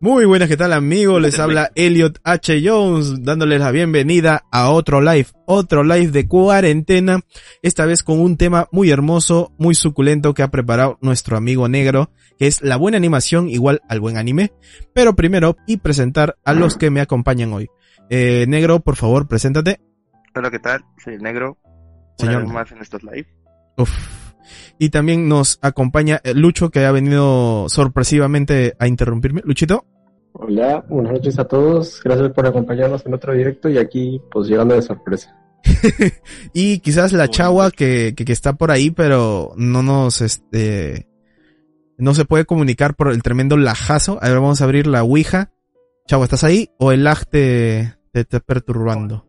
Muy buenas, ¿qué tal amigos? Les habla Elliot H. Jones dándoles la bienvenida a otro live, otro live de cuarentena, esta vez con un tema muy hermoso, muy suculento que ha preparado nuestro amigo negro, que es la buena animación igual al buen anime. Pero primero, y presentar a los que me acompañan hoy. Eh, negro, por favor, preséntate. Hola, ¿qué tal? Soy el negro. Señor. Una vez más en estos live. Uf. Y también nos acompaña eh, Lucho, que ha venido sorpresivamente a interrumpirme. Luchito. Hola, buenas noches a todos. Gracias por acompañarnos en otro directo y aquí, pues, llegando de sorpresa. y quizás la chagua que, que, que está por ahí, pero no nos, este, no se puede comunicar por el tremendo lajazo. A ver, vamos a abrir la Ouija. Chagua, ¿estás ahí? ¿O el lag te, te está perturbando?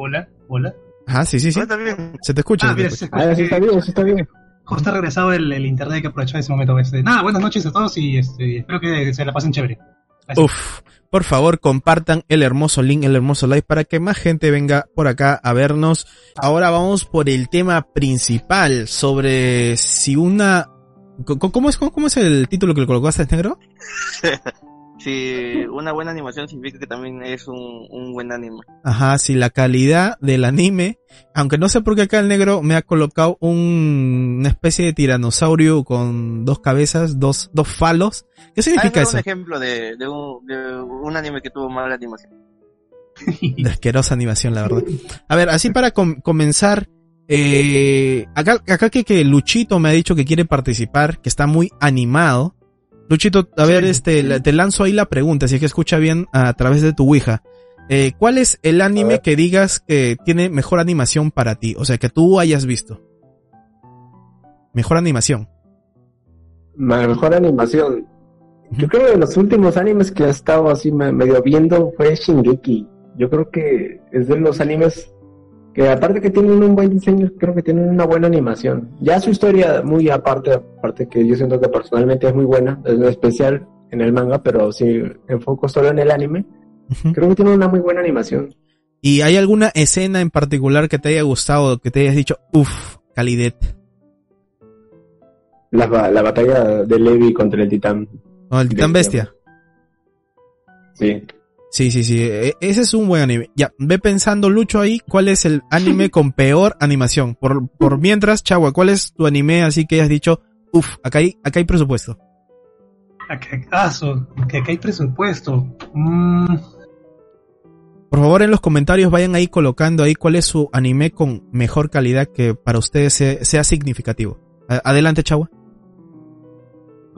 Hola, hola. Ajá, sí, sí, sí. También. Se te escucha. Ah, se te bien, escucha. se escucha. Ah, sí está bien, sí está bien. Justo ha regresado el, el internet que aprovechó ese momento. Este. Nada, buenas noches a todos y este, espero que se la pasen chévere. Gracias. Uf, por favor compartan el hermoso link, el hermoso live para que más gente venga por acá a vernos. Ahora vamos por el tema principal sobre si una... ¿Cómo es, cómo es el título que le colocaste negro? Si una buena animación significa que también es un, un buen anime. Ajá, si la calidad del anime, aunque no sé por qué acá el negro me ha colocado un, una especie de tiranosaurio con dos cabezas, dos, dos falos. ¿Qué Ah, significa es eso? un ejemplo de, de, un, de un anime que tuvo mala animación. de asquerosa animación, la verdad. A ver, así para com- comenzar, eh, acá, acá que, que Luchito me ha dicho que quiere participar, que está muy animado. Luchito, a ver, este, sí. te lanzo ahí la pregunta, si es que escucha bien a través de tu Ouija. Eh, ¿Cuál es el anime que digas que tiene mejor animación para ti? O sea, que tú hayas visto. Mejor animación. Ma- Mejor animación. Yo creo que de los últimos animes que he estado así me- medio viendo fue Shingeki. Yo creo que es de los animes que aparte que tienen un buen diseño, creo que tienen una buena animación. Ya su historia muy aparte, aparte que yo siento que personalmente es muy buena, es especial en el manga, pero si enfoco solo en el anime, creo que tiene una muy buena animación. ¿Y hay alguna escena en particular que te haya gustado, que te hayas dicho, uff, calidad? La, la batalla de Levi contra el titán. ¿O el titán bestia? Sí. Sí, sí, sí. e- Ese es un buen anime. Ya, ve pensando, Lucho, ahí, ¿cuál es el anime con peor animación? Por, por mientras, Chagua, ¿cuál es tu anime así que hayas dicho, uff, acá hay, acá hay presupuesto? ¿A qué caso? Que acá hay presupuesto. Mm, Por favor, en los comentarios vayan ahí colocando ahí cuál es su anime con mejor calidad que para ustedes sea, sea significativo. Adelante, Chagua.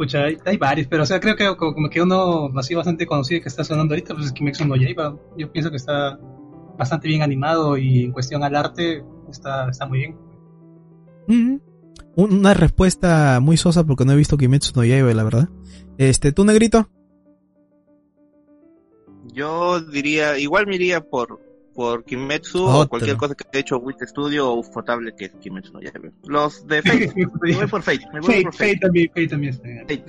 Escucha, hay, hay varios, pero o sea, creo que co- como que uno así bastante conocido y que está sonando ahorita, pues es Kimetsu no Yaiba. Yo pienso que está bastante bien animado y en cuestión al arte está, está muy bien. Mm, Una respuesta muy sosa porque no he visto Kimetsu no Yaiba, la verdad. Este, ¿tú, negrito? Yo diría, igual me iría por, por Kimetsu Otro. o cualquier cosa que haya hecho Wit Studio o Ufotable que es Kimetsu no Yaiba. Los de Fate. me voy por Fate. Me voy Fate, por Fate Fate. también, Fate también está bien. Fate.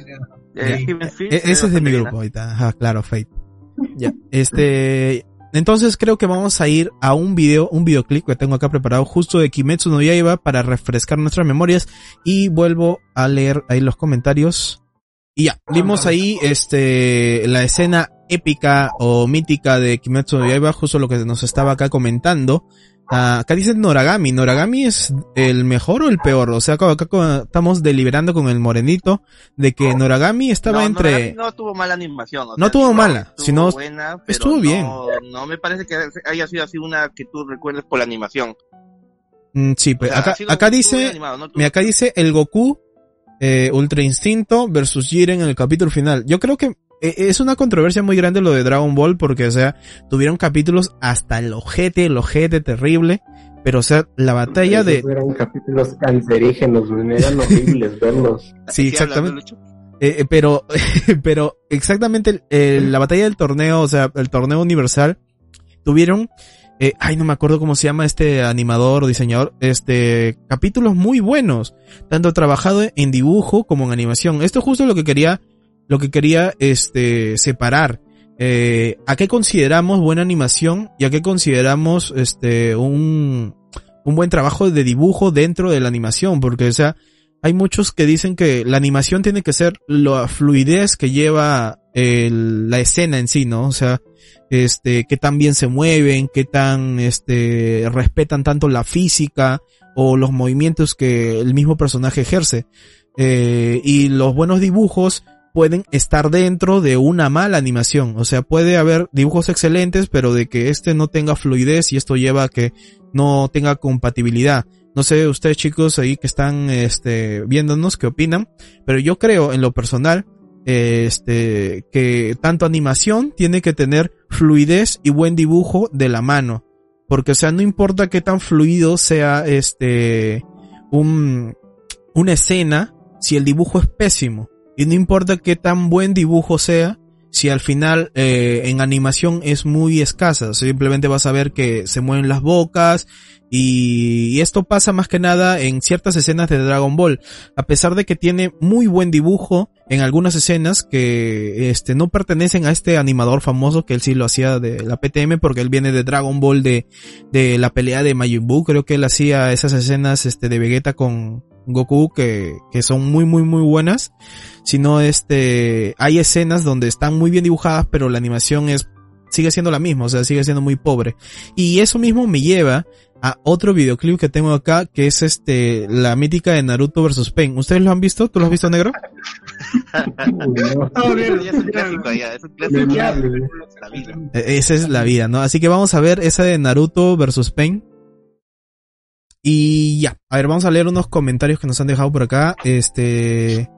Ya. Eh, E- ese es de mi grupo ahorita. Ajá, claro, Fate. Ya. Este, entonces creo que vamos a ir a un video, un videoclip que tengo acá preparado justo de Kimetsu no Yaiba para refrescar nuestras memorias y vuelvo a leer ahí los comentarios. Y ya, vimos ahí este la escena épica o mítica de Kimetsu no Yaiba, justo lo que nos estaba acá comentando. Ah, acá dice Noragami, ¿Noragami es el mejor o el peor? O sea, acá, acá estamos deliberando con el morenito de que Noragami estaba no, entre... Noragami no tuvo mala animación. o No sea, tuvo mala, estuvo sino buena, pero estuvo no- bien. No me parece que haya sido así una que tú recuerdes por la animación. Mm, sí, O sea, acá, acá dice, animado, no tuvo- mira, acá dice el Goku eh, Ultra Instinto versus Jiren en el capítulo final. Yo creo que es una controversia muy grande lo de Dragon Ball porque, o sea, tuvieron capítulos hasta el ojete, el ojete terrible, pero, o sea, la batalla de... Eran capítulos cancerígenos, eran horribles verlos. Sí, ¿Qué hablas, exactamente. Eh, eh, pero, pero exactamente la batalla del torneo, o sea, el torneo universal, tuvieron, eh, ay, no me acuerdo cómo se llama este animador o diseñador, este, capítulos muy buenos, tanto trabajado en dibujo como en animación. Esto es justo lo que quería, lo que quería, este, separar. eh, a qué consideramos buena animación y a qué consideramos este un, un buen trabajo de dibujo dentro de la animación, porque o sea, hay muchos que dicen que la animación tiene que ser la fluidez que lleva el, la escena en sí, ¿no? O sea, este, qué tan bien se mueven, qué tan, este, respetan tanto la física o los movimientos que el mismo personaje ejerce. Eh, y los buenos dibujos pueden estar dentro de una mala animación. O sea, puede haber dibujos excelentes, pero de que este no tenga fluidez y esto lleva a que no tenga compatibilidad. No sé ustedes chicos ahí que están este, viéndonos qué opinan, pero yo creo en lo personal este que tanto animación tiene que tener fluidez y buen dibujo de la mano, porque o sea, no importa qué tan fluido sea este un una escena si el dibujo es pésimo y no importa qué tan buen dibujo sea si al final eh, en animación es muy escasa, simplemente vas a ver que se mueven las bocas y, esto pasa más que nada en ciertas escenas de Dragon Ball, a pesar de que tiene muy buen dibujo en algunas escenas que este no pertenecen a este animador famoso que él sí lo hacía de la PTM porque él viene de Dragon Ball de, de la pelea de Majin Buu, creo que él hacía esas escenas este de Vegeta con Goku que, que son muy muy muy buenas, sino este hay escenas donde están muy bien dibujadas pero la animación es sigue siendo la misma, o sea, sigue siendo muy pobre. Y eso mismo me lleva a otro videoclip que tengo acá, que es este, la mítica de Naruto vs. Pain. ¿Ustedes lo han visto? ¿Tú lo has visto, negro? Esa es la vida, ¿no? Así que vamos a ver esa de Naruto vs. Pain. Y ya, a ver, vamos a leer unos comentarios que nos han dejado por acá. Este,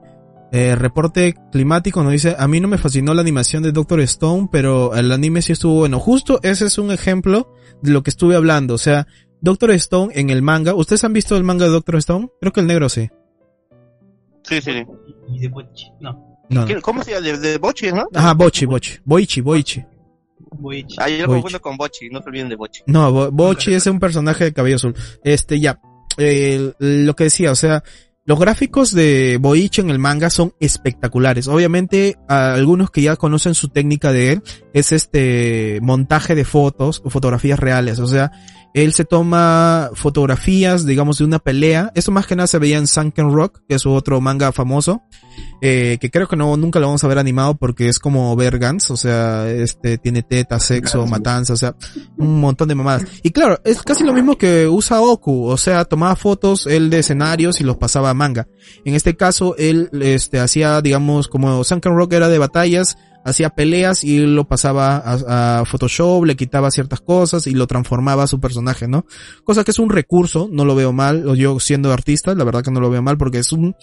eh, reporte climático nos dice, a mí no me fascinó la animación de Doctor Stone, pero el anime sí estuvo bueno. Justo ese es un ejemplo de lo que estuve hablando. O sea, Doctor Stone en el manga. ¿Ustedes han visto el manga de Doctor Stone? Creo que el negro sí. Sí, sí. Y de Bochi, no. ¿Cómo se llama? De, Bochi, ¿no? Ajá, Bochi, Bochi. Boichi, Boichi. Boichi. Ah, yo lo confundo con Bochi, no se olviden de Bochi. No, Bochi es un personaje de cabello azul. Este, ya. Eh, lo que decía, o sea, los gráficos de Boichi en el manga son espectaculares. Obviamente, algunos que ya conocen su técnica de él es este montaje de fotos o fotografías reales. O sea, él se toma fotografías, digamos, de una pelea. Esto más que nada se veía en Sunken Rock, que es otro manga famoso, eh, que creo que no, nunca lo vamos a ver animado porque es como ver Gans, o sea, este, tiene teta, sexo, matanza, o sea, un montón de mamadas. Y claro, es casi lo mismo que usa Oku, o sea, tomaba fotos él de escenarios y los pasaba a manga. En este caso, él, este, hacía, digamos, como Sunken Rock era de batallas, hacía peleas y lo pasaba a, Photoshop, le quitaba ciertas cosas y lo transformaba a su personaje, ¿no? Cosa que es un recurso, no lo veo mal, yo siendo artista, la verdad que no lo veo mal porque es un,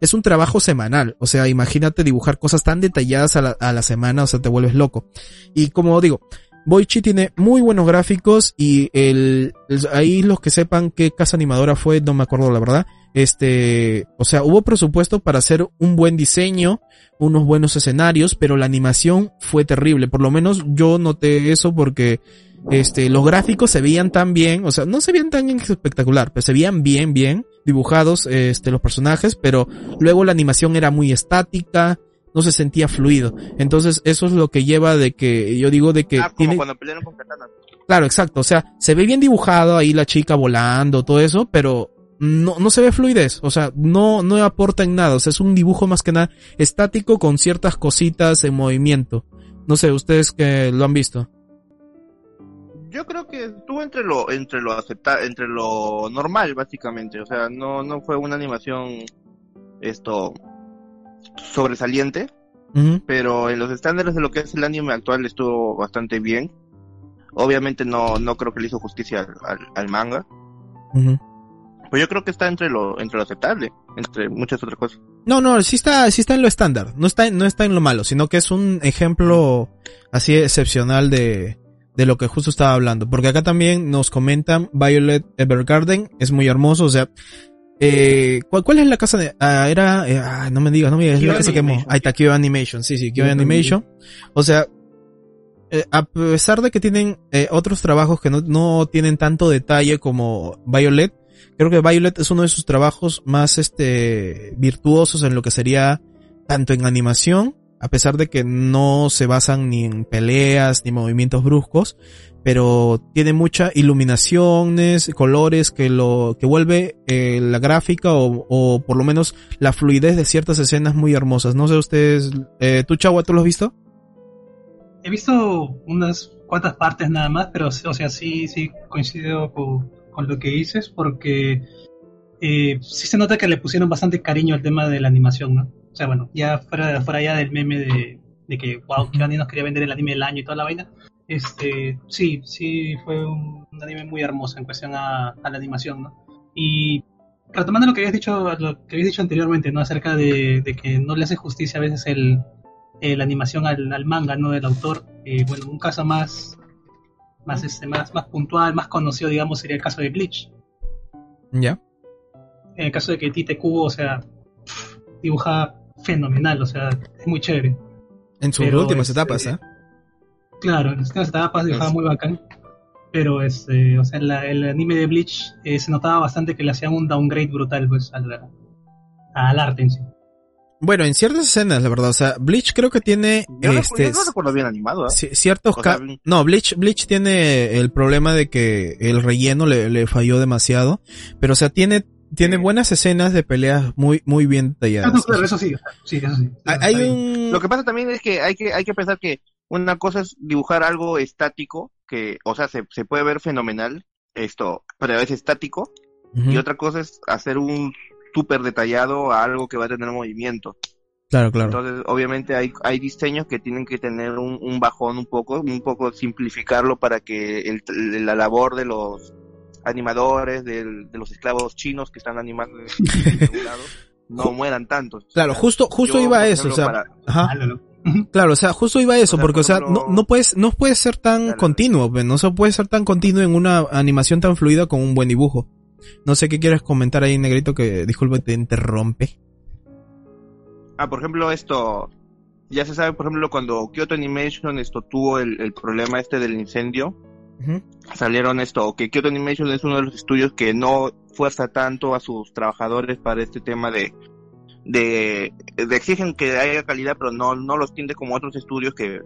es un trabajo semanal, o sea, imagínate dibujar cosas tan detalladas a la, a la semana, o sea, te vuelves loco. Y como digo, Boichi tiene muy buenos gráficos y el, ahí los que sepan qué casa animadora fue, no me acuerdo la verdad. Este, o sea, hubo presupuesto para hacer un buen diseño, unos buenos escenarios, pero la animación fue terrible. Por lo menos yo noté eso porque, este, los gráficos se veían tan bien, o sea, no se veían tan espectacular, pero se veían bien, bien dibujados, este, los personajes, pero luego la animación era muy estática, no se sentía fluido. Entonces, eso es lo que lleva de que, yo digo de que... Ah, como cuando pelearon con Katana. Claro, exacto. O sea, se ve bien dibujado ahí la chica volando, todo eso, pero no, no se ve fluidez. O sea, no, no aporta en nada. O sea, es un dibujo más que nada estático con ciertas cositas en movimiento. No sé, ustedes que lo han visto. Yo creo que estuvo entre lo, entre lo acepta, entre lo normal, básicamente. O sea, no, no fue una animación, esto, sobresaliente, pero en los estándares de lo que es el anime actual estuvo bastante bien. Obviamente no, no creo que le hizo justicia al, manga. Pues yo creo que está entre lo, entre lo aceptable, entre muchas otras cosas. No, no, sí está, sí está en lo estándar, no está, no está en lo malo, sino que es un ejemplo así excepcional de, de lo que justo estaba hablando. Porque acá también nos comentan Violet Evergarden, es muy hermoso, o sea, eh, ¿cuál, ¿cuál, es la casa de, ah, era, eh, ah, no me digas, no me digas, es la que se quemó. Ahí está, Kyo Animation, sí, sí, Kyo Animation. O sea, eh, a pesar de que tienen eh, otros trabajos que no, no tienen tanto detalle como Violet, creo que Violet es uno de sus trabajos más, este, virtuosos en lo que sería tanto en animación a pesar de que no se basan ni en peleas ni movimientos bruscos, pero tiene muchas iluminaciones, colores que lo que vuelve eh, la gráfica o, o, por lo menos la fluidez de ciertas escenas muy hermosas. No sé ustedes, eh, tú Chagua, ¿tú lo has visto? He visto unas cuantas partes nada más, pero o sea, sí, sí coincido con, con lo que dices porque eh, sí se nota que le pusieron bastante cariño al tema de la animación, ¿no? O sea, bueno, ya fuera, fuera ya del meme de, de que, wow, que nos quería vender el anime del año y toda la vaina. Este, sí, sí, fue un, un anime muy hermoso en cuestión a, a, la animación, ¿no? Y retomando lo que habías dicho, lo que habías dicho anteriormente, ¿no? Acerca de, de que no le hace justicia a veces el, la animación al, al, manga, ¿no? Del autor. Eh, bueno, un caso más, más, este, más, más puntual, más conocido, digamos, sería el caso de Bleach. Ya. Yeah. En el caso de que Tite Kubo, o sea, dibuja fenomenal, o sea, es muy chévere. En sus pero, últimas este, etapas, ¿eh? Claro, en las últimas etapas dibujaba muy bacán. Pero este, o sea, la, el anime de Bleach eh, se notaba bastante que le hacían un downgrade brutal pues al, al arte en sí. Bueno, en ciertas escenas, la verdad, o sea, Bleach creo que tiene yo este no, yo no recuerdo bien animado, ¿eh? ciertos o sea, no, Bleach Bleach tiene el problema de que el relleno le, le falló demasiado, pero o sea, tiene tiene buenas escenas de peleas muy muy bien talladas. Ah, no, eso sí, sí, eso sí. Hay un... Lo que pasa también es que hay que hay que pensar que una cosa es dibujar algo estático que, o sea, se, se puede ver fenomenal esto, pero veces estático, uh -huh. y otra cosa es hacer un súper detallado a algo que va a tener movimiento. Claro, claro. Entonces, obviamente hay, hay diseños que tienen que tener un, un bajón un poco, un poco simplificarlo para que el, la labor de los animadores, del, de los esclavos chinos que están animando lado, no mueran tantos. Claro, justo, justo Yo, iba a eso, o sea, para... ajá. Claro, o sea, justo iba a eso, o sea, porque, o sea, no, no puedes, no puede ser tan claro. continuo, no se puede ser tan continuo en una animación tan fluida con un buen dibujo. No sé qué quieres comentar ahí, Negrito, que disculpe, te interrumpe. Ah, por ejemplo, esto, ya se sabe, por ejemplo, cuando Kyoto Animation esto tuvo el, el problema este del incendio, uh -huh. salieron esto, que Kyoto Animation es uno de los estudios que no fuerza tanto a sus trabajadores para este tema de, de, de exigen que haya calidad, pero no, no los tiende como otros estudios que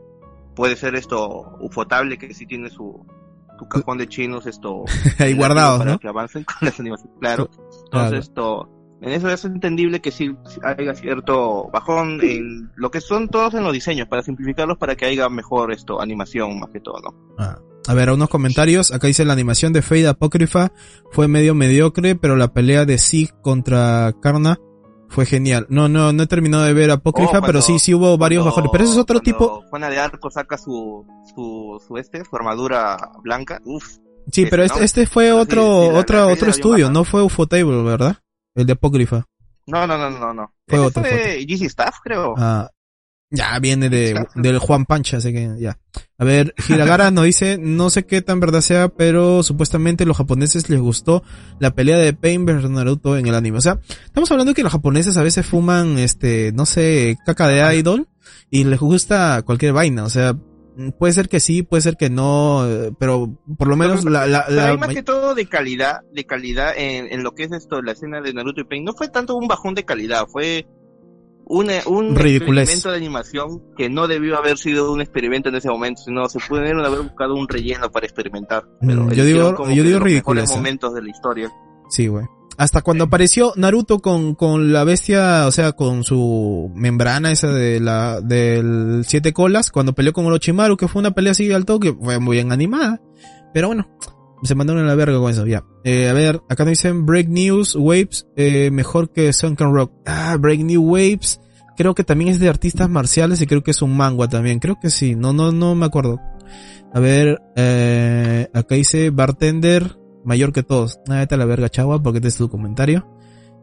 puede ser esto ufotable, que sí tiene su, tu cajón de chinos esto ahí guardado para ¿no? que avancen con las animaciones claro entonces claro. esto en eso es entendible que sí haya cierto bajón en lo que son todos en los diseños para simplificarlos para que haya mejor esto animación más que todo no ah. A ver, unos comentarios. Acá dice la animación de Fade Apócrifa fue medio mediocre, pero la pelea de Zig contra Karna fue genial. No, no, no he terminado de ver Apócrifa, oh, cuando, pero sí, sí hubo varios cuando, bajones. Pero ese es otro tipo. Juana de Arco saca su, su, su este, su armadura blanca. Uf. Sí, pero este, este fue otro, sí, sí, otro, otro estudio, no fue Ufotable, ¿verdad? El de Apócrifa. No, no, no, no, no. Fue otro. Fue GC Staff, creo. Ah, ya viene de, del Juan Pancha, así que ya. A ver, Hiragara nos dice, no sé qué tan verdad sea, pero supuestamente los japoneses les gustó la pelea de Pain versus Naruto en el anime. O sea, estamos hablando de que los japoneses a veces fuman, este, no sé, caca de idol y les gusta cualquier vaina. O sea, puede ser que sí, puede ser que no, pero por lo menos la, la, la hay más que todo de calidad, de calidad en, en lo que es esto, la escena de Naruto y Pain. No fue tanto un bajón de calidad, fue un, un experimento de animación que no debió haber sido un experimento en ese momento, sino se pudieron haber buscado un relleno para experimentar. Pero yo digo, yo digo ridículo. momentos de la historia. Sí, güey. Hasta cuando apareció Naruto con, con la bestia, o sea, con su membrana esa de la, del siete colas, cuando peleó con Orochimaru, que fue una pelea así al toque, fue muy bien animada. Pero bueno, se mandaron a la verga con eso, ya. Eh, a ver, acá nos dicen Break News, Waves, eh, mejor que Sunken Rock. Ah, Break New Waves, creo que también es de artistas marciales y creo que es un manga también, creo que sí, no, no, no me acuerdo. A ver, eh, acá dice Bartender, mayor que todos. Ah, vete a la verga, chagua, porque este es tu comentario.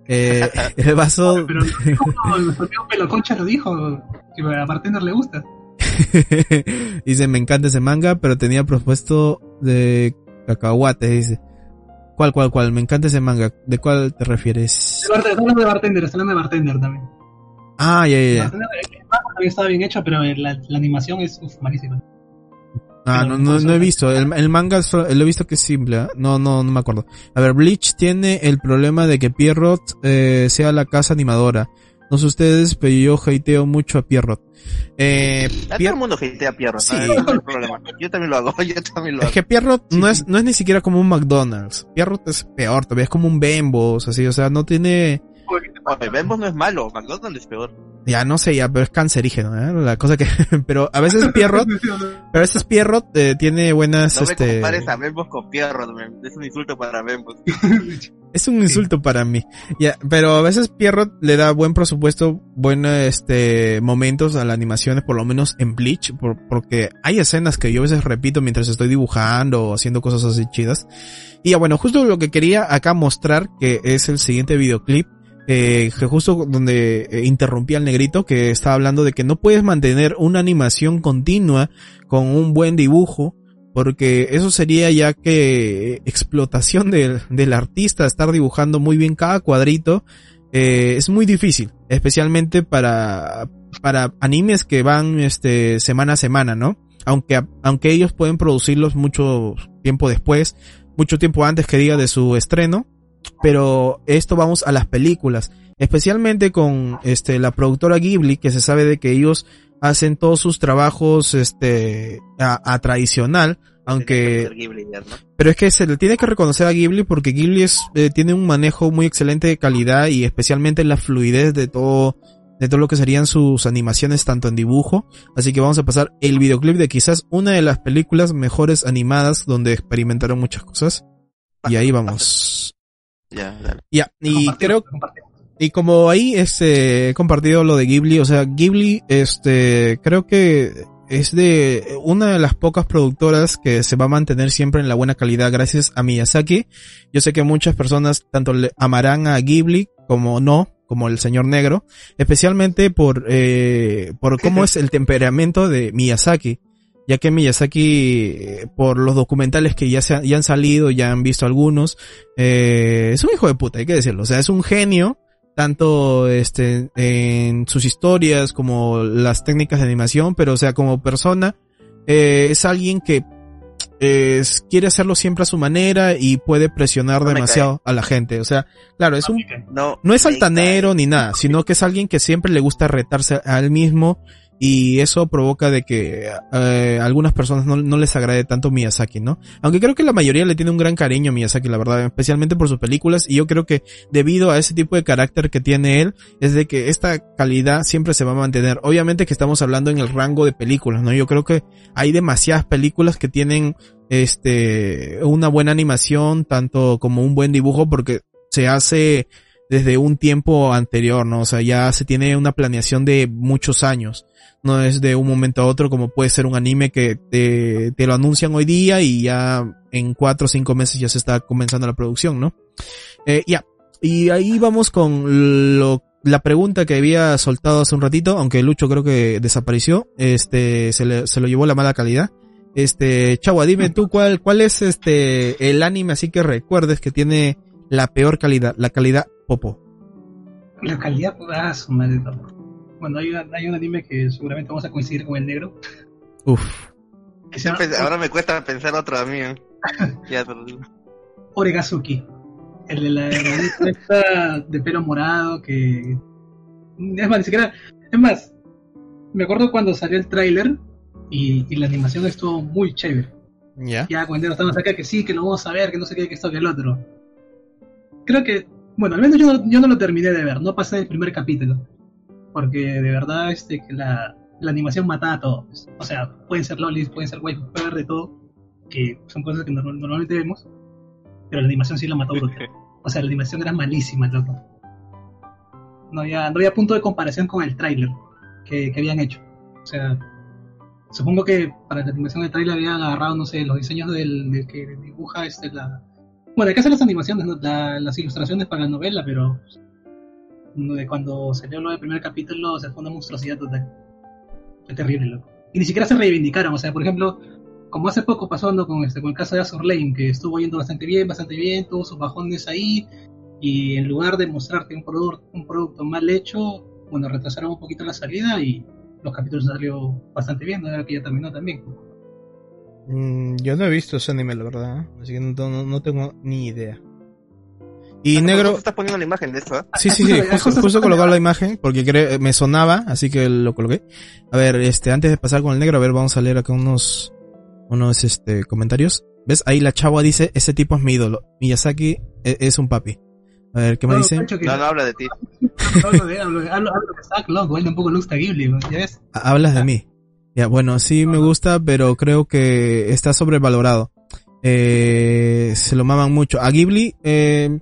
Eh, el vaso... Pero nuestro amigo Peloconcha lo dijo, que a Bartender le gusta. dice, me encanta ese manga, pero tenía propuesto de cacahuate, dice. ¿Cuál, cuál, cuál? Me encanta ese manga. ¿De cuál te refieres? Está hablando de Bartender, está hablando de Bartender también. Ah, ya, ya, ya. El manga estaba bien hecho, pero la, la animación es uf, malísima. Ah, no, no, no he visto. El, el manga solo, lo he visto que es simple. ¿eh? No, no, no me acuerdo. A ver, Bleach tiene el problema de que Pierrot eh, sea la casa animadora. No sé ustedes, pero yo hateo mucho a Pierrot. Eh, A Pier- todo el mundo hatea a Pierrot. Sí. No hay problema. Yo también lo hago, yo también lo Es hago. que Pierrot Sí, no es, no es ni siquiera como un McDonald's. Pierrot es peor, todavía es como un Bembos, así, o sea, no tiene, Oye, Bembos no es malo, McDonald's es peor. Ya no sé, ya, pero es cancerígeno, ¿eh? La cosa que, pero a veces Pierrot, pero a veces Pierrot eh, tiene buenas, No me este, compares a Bembos con Pierrot, man. es un insulto para Bembos. es un insulto para mí. Ya, pero a veces Pierrot le da buen presupuesto, buenos, este, momentos a las animaciones, por lo menos en Bleach, por- porque hay escenas que yo a veces repito mientras estoy dibujando o haciendo cosas así chidas. Y ya bueno, justo lo que quería acá mostrar, que es el siguiente videoclip, eh, justo donde eh, interrumpí al negrito, que estaba hablando de que no puedes mantener una animación continua con un buen dibujo, porque eso sería ya que eh, explotación del, del artista, estar dibujando muy bien cada cuadrito, eh, es muy difícil, especialmente para, para animes que van este semana a semana, ¿no? Aunque, aunque ellos pueden producirlos mucho tiempo después, mucho tiempo antes que diga de su estreno, pero esto vamos a las películas, especialmente con este la productora Ghibli, que se sabe de que ellos hacen todos sus trabajos este a, a tradicional, aunque pero es que se le tiene que reconocer a Ghibli porque Ghibli es, eh, tiene un manejo muy excelente de calidad y especialmente la fluidez de todo, de todo lo que serían sus animaciones tanto en dibujo. Así que vamos a pasar el videoclip de quizás una de las películas mejores animadas donde experimentaron muchas cosas. Y ahí vamos. Ya, dale. Ya, y creo, y como ahí este, he compartido lo de Ghibli, o sea, Ghibli, este, creo que es de una de las pocas productoras que se va a mantener siempre en la buena calidad gracias a Miyazaki. Yo sé que muchas personas tanto le amarán a Ghibli como no, como el señor negro, especialmente por, eh, por cómo es el temperamento de Miyazaki. Ya que Miyazaki, eh, por los documentales que ya, se han, ya han salido, ya han visto algunos, eh, es un hijo de puta, hay que decirlo. O sea, es un genio, tanto este, en sus historias como las técnicas de animación, pero o sea, como persona, eh, es alguien que eh, quiere hacerlo siempre a su manera y puede presionar No demasiado a la gente. O sea, claro, es un No, no es altanero ni nada, sino que es alguien que siempre le gusta retarse a él mismo y eso provoca de que eh, a algunas personas no, no les agrade tanto Miyazaki, ¿no? Aunque creo que la mayoría le tiene un gran cariño a Miyazaki, la verdad, especialmente por sus películas y yo creo que debido a ese tipo de carácter que tiene él, es de que esta calidad siempre se va a mantener. Obviamente que estamos hablando en el rango de películas, ¿no? Yo creo que hay demasiadas películas que tienen este una buena animación, tanto como un buen dibujo porque se hace desde un tiempo anterior, ¿no? O sea, ya se tiene una planeación de muchos años. No es de un momento a otro como puede ser un anime que te, te lo anuncian hoy día y ya en cuatro o cinco meses ya se está comenzando la producción, ¿no? Eh, ya. Y ahí vamos con lo, la pregunta que había soltado hace un ratito, aunque Lucho creo que desapareció, este, se, le, se lo llevó la mala calidad. Este, Chagua, dime tú cuál, cuál es este, el anime así que recuerdes que tiene la peor calidad, la calidad popo. La calidad, ah, su madre. no. Bueno, hay, una- hay un anime que seguramente vamos a coincidir con el negro. Uf. Que se llama Pues, ahora me cuesta pensar otro a mí. ¿eh? Oregazuki. El de la hermanita de pelo morado que. Es más, ni siquiera. Es más, me acuerdo cuando salió el tráiler y, y la animación estuvo muy chévere. Ya. Ya cuando estamos acá que sí, que lo vamos a ver, que no sé qué, que esto, que el otro. Creo que, bueno, al menos yo no, yo no lo terminé de ver, no pasé el primer capítulo. Porque de verdad, este, que la, la animación mataba a todo. O sea, pueden ser lolis, pueden ser waifus, puede haber de todo, que son cosas que normal- normalmente vemos, pero la animación sí la mató brutal. O sea, la animación era malísima, loco. No había, no había punto de comparación con el tráiler que, que habían hecho. O sea, supongo que para la animación del tráiler habían agarrado, no sé, los diseños del, del que dibuja este la. Bueno, el que hace las animaciones, ¿no? La- las ilustraciones para la novela, pero cuando salió lo del primer capítulo, o sea, fue una monstruosidad total. Fue terrible, loco. Y ni siquiera se reivindicaron, o sea, por ejemplo, como hace poco pasó este, con el caso de Azur Lane, que estuvo yendo bastante bien, bastante bien, tuvo sus bajones ahí, y en lugar de mostrarte un, producto un producto mal hecho, bueno, retrasaron un poquito la salida y los capítulos salió bastante bien, ¿no? que ya terminó también. Mm, yo no he visto ese anime, la verdad. ¿eh? Así que no, no- no tengo ni idea. Y Ah, negro, ¿tú estás poniendo la imagen de esto, ¿eh? Sí, sí, sí, Justo- justo, colocaba la imagen porque cre- me sonaba, así que lo coloqué. A ver, este, antes de pasar con el negro, a ver, vamos a leer acá unos, unos, este, comentarios. ¿Ves? Ahí la chava dice, ese tipo es mi ídolo. Miyazaki e- es un papi. A ver, ¿qué me No? Pancho, que- No, no habla de ti. hablo de- hablo- hablo- hablo de Zack, loco, él tampoco le gusta Ghibli, ¿ya ves? Ah, Hablas de mí. Ya, bueno, sí me gusta, pero creo que está sobrevalorado. Eh, se lo maman mucho. A Ghibli, eh,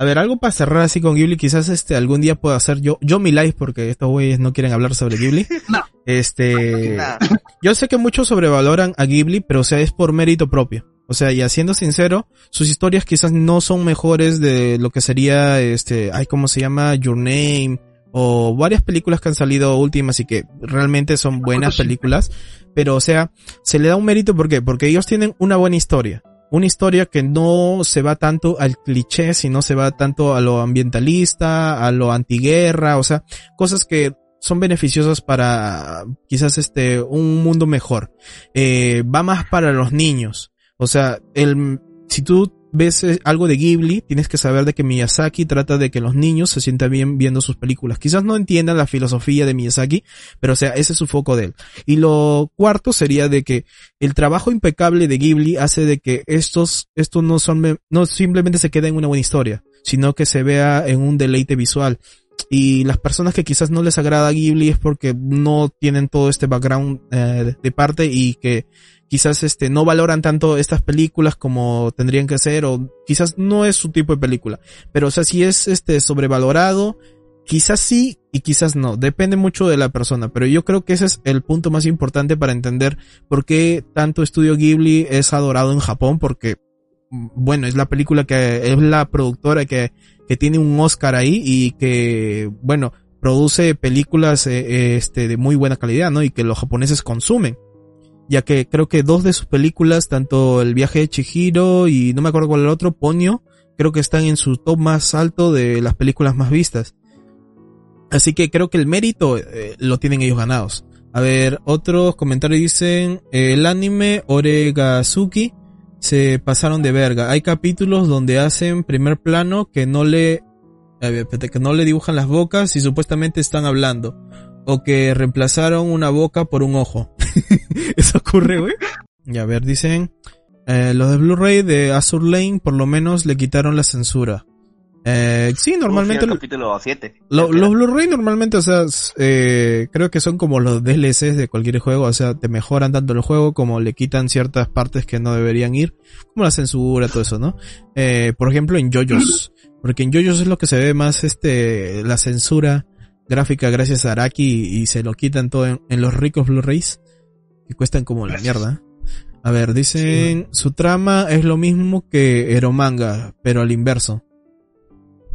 a ver, algo para cerrar así con Ghibli, quizás este algún día pueda hacer yo, yo mi live porque estos güeyes no quieren hablar sobre Ghibli. No. Este, yo sé que muchos sobrevaloran a Ghibli, pero o sea, es por mérito propio. O sea, y siendo sincero, sus historias quizás no son mejores de lo que sería, este, ay, ¿cómo se llama? Your Name, o varias películas que han salido últimas y que realmente son buenas películas, pero o sea, se le da un mérito, ¿por qué? Porque ellos tienen una buena historia. Una historia que no se va tanto al cliché, sino se va tanto a lo ambientalista, a lo antiguerra, o sea, cosas que son beneficiosas para quizás este un mundo mejor. Eh, va más para los niños. O sea, el si tú ves eh, algo de Ghibli, tienes que saber de que Miyazaki trata de que los niños se sientan bien viendo sus películas. Quizás no entiendan la filosofía de Miyazaki, pero o sea, ese es su foco de él. Y lo cuarto sería de que el trabajo impecable de Ghibli hace de que estos, estos no son, no simplemente se queden en una buena historia, sino que se vea en un deleite visual. Y las personas que quizás no les agrada Ghibli es porque no tienen todo este background eh, de parte y que quizás este no valoran tanto estas películas como tendrían que ser o quizás no es su tipo de película. Pero o sea, si es este sobrevalorado, quizás sí y quizás no, depende mucho de la persona, pero yo creo que ese es el punto más importante para entender por qué tanto estudio Ghibli es adorado en Japón porque bueno, es la película que es la productora que que tiene un Oscar ahí y que bueno, produce películas eh, este de muy buena calidad, ¿no? Y que los japoneses consumen ya que creo que dos de sus películas, tanto El viaje de Chihiro y no me acuerdo cuál el otro, Ponyo, creo que están en su top más alto de las películas más vistas. Así que creo que el mérito eh, lo tienen ellos ganados. A ver, otros comentarios dicen, eh, el anime Oregazuki se pasaron de verga. Hay capítulos donde hacen primer plano que no le, que no le dibujan las bocas y supuestamente están hablando. O que reemplazaron una boca por un ojo. Eso ocurre, güey. Y a ver, dicen, eh, los de Blu-ray de Azur Lane por lo menos le quitaron la censura. Eh, sí, normalmente El lo- capítulo 7. lo- los Blu-ray normalmente, o sea, eh, creo que son como los DLCs de cualquier juego, o sea, te mejoran tanto el juego como le quitan ciertas partes que no deberían ir, como la censura, todo eso, ¿no? Eh, por ejemplo, en JoJo's, porque en JoJo's es lo que se ve más, este, la censura gráfica gracias a Araki y, y se lo quitan todo en, en los ricos Blu-rays, que cuestan como la mierda. A ver, dicen, su trama es lo mismo que Eromanga, pero al inverso.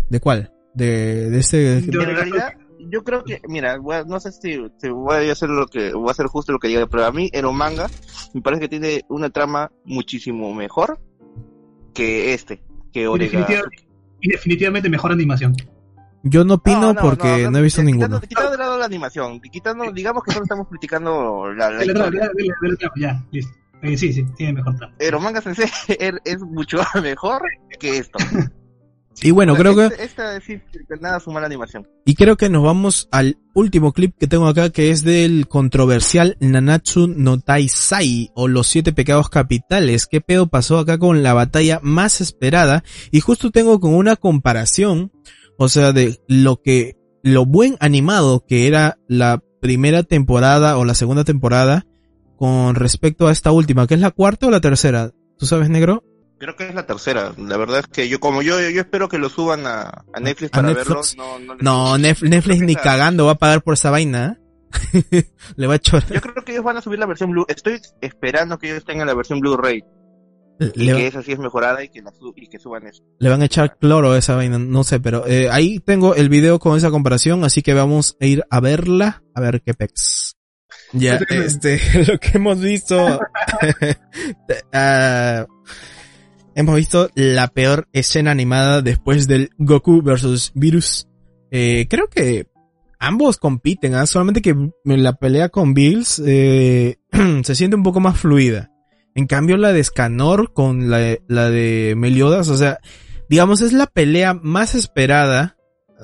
¿De cuál? De, de este... Yo- En realidad, yo creo que, mira, voy a- no sé si, si voy a hacer lo que, voy a hacer justo lo que diga, pero a mí, Eromanga, me parece que tiene una trama muchísimo mejor que este, que Orega. y definitivamente mejor animación. Yo no opino No, no, porque no, no, he visto ninguno. Quitando de lado la animación, quitando, digamos que solo estamos criticando la, la historia. dale, dale, dale, ya, listo. Eh, sí, sí, tiene mejor trama. Eromanga Sensei es, mucho mejor que esto. Y bueno, creo que, Esta, esta sí, que nada su mala animación. y creo que nos vamos al último clip que tengo acá, que es del controversial Nanatsu no Taisai, o los siete pecados capitales. ¿Qué pedo pasó acá con la batalla más esperada? Y justo tengo con una comparación, o sea, de lo que, lo buen animado que era la primera temporada o la segunda temporada, con respecto a esta última, que es la cuarta o la tercera. ¿Tú sabes, negro? Creo que es la tercera. La verdad es que yo, como yo, yo espero que lo suban a, a Netflix ¿A para Netflix? verlo. No, Netflix ni cagando va a pagar por esa vaina. ¿eh? Le va a echar. Yo creo que ellos van a subir la versión Blue. Estoy esperando que ellos tengan la versión Blu-ray. Y Le, que esa sí es mejorada y que, la su- y que suban eso. le van a echar cloro a esa vaina, no sé, pero eh, ahí tengo el video con esa comparación, así que vamos a ir a verla, a ver qué pex. Ya, este, lo que hemos visto, ah, hemos visto la peor escena animada después del Goku versus Virus. Eh, creo que ambos compiten, ¿ah? solamente que la pelea con Bills eh, se siente un poco más fluida. En cambio, la de Scanor con la, la de Meliodas, o sea, digamos, es la pelea más esperada.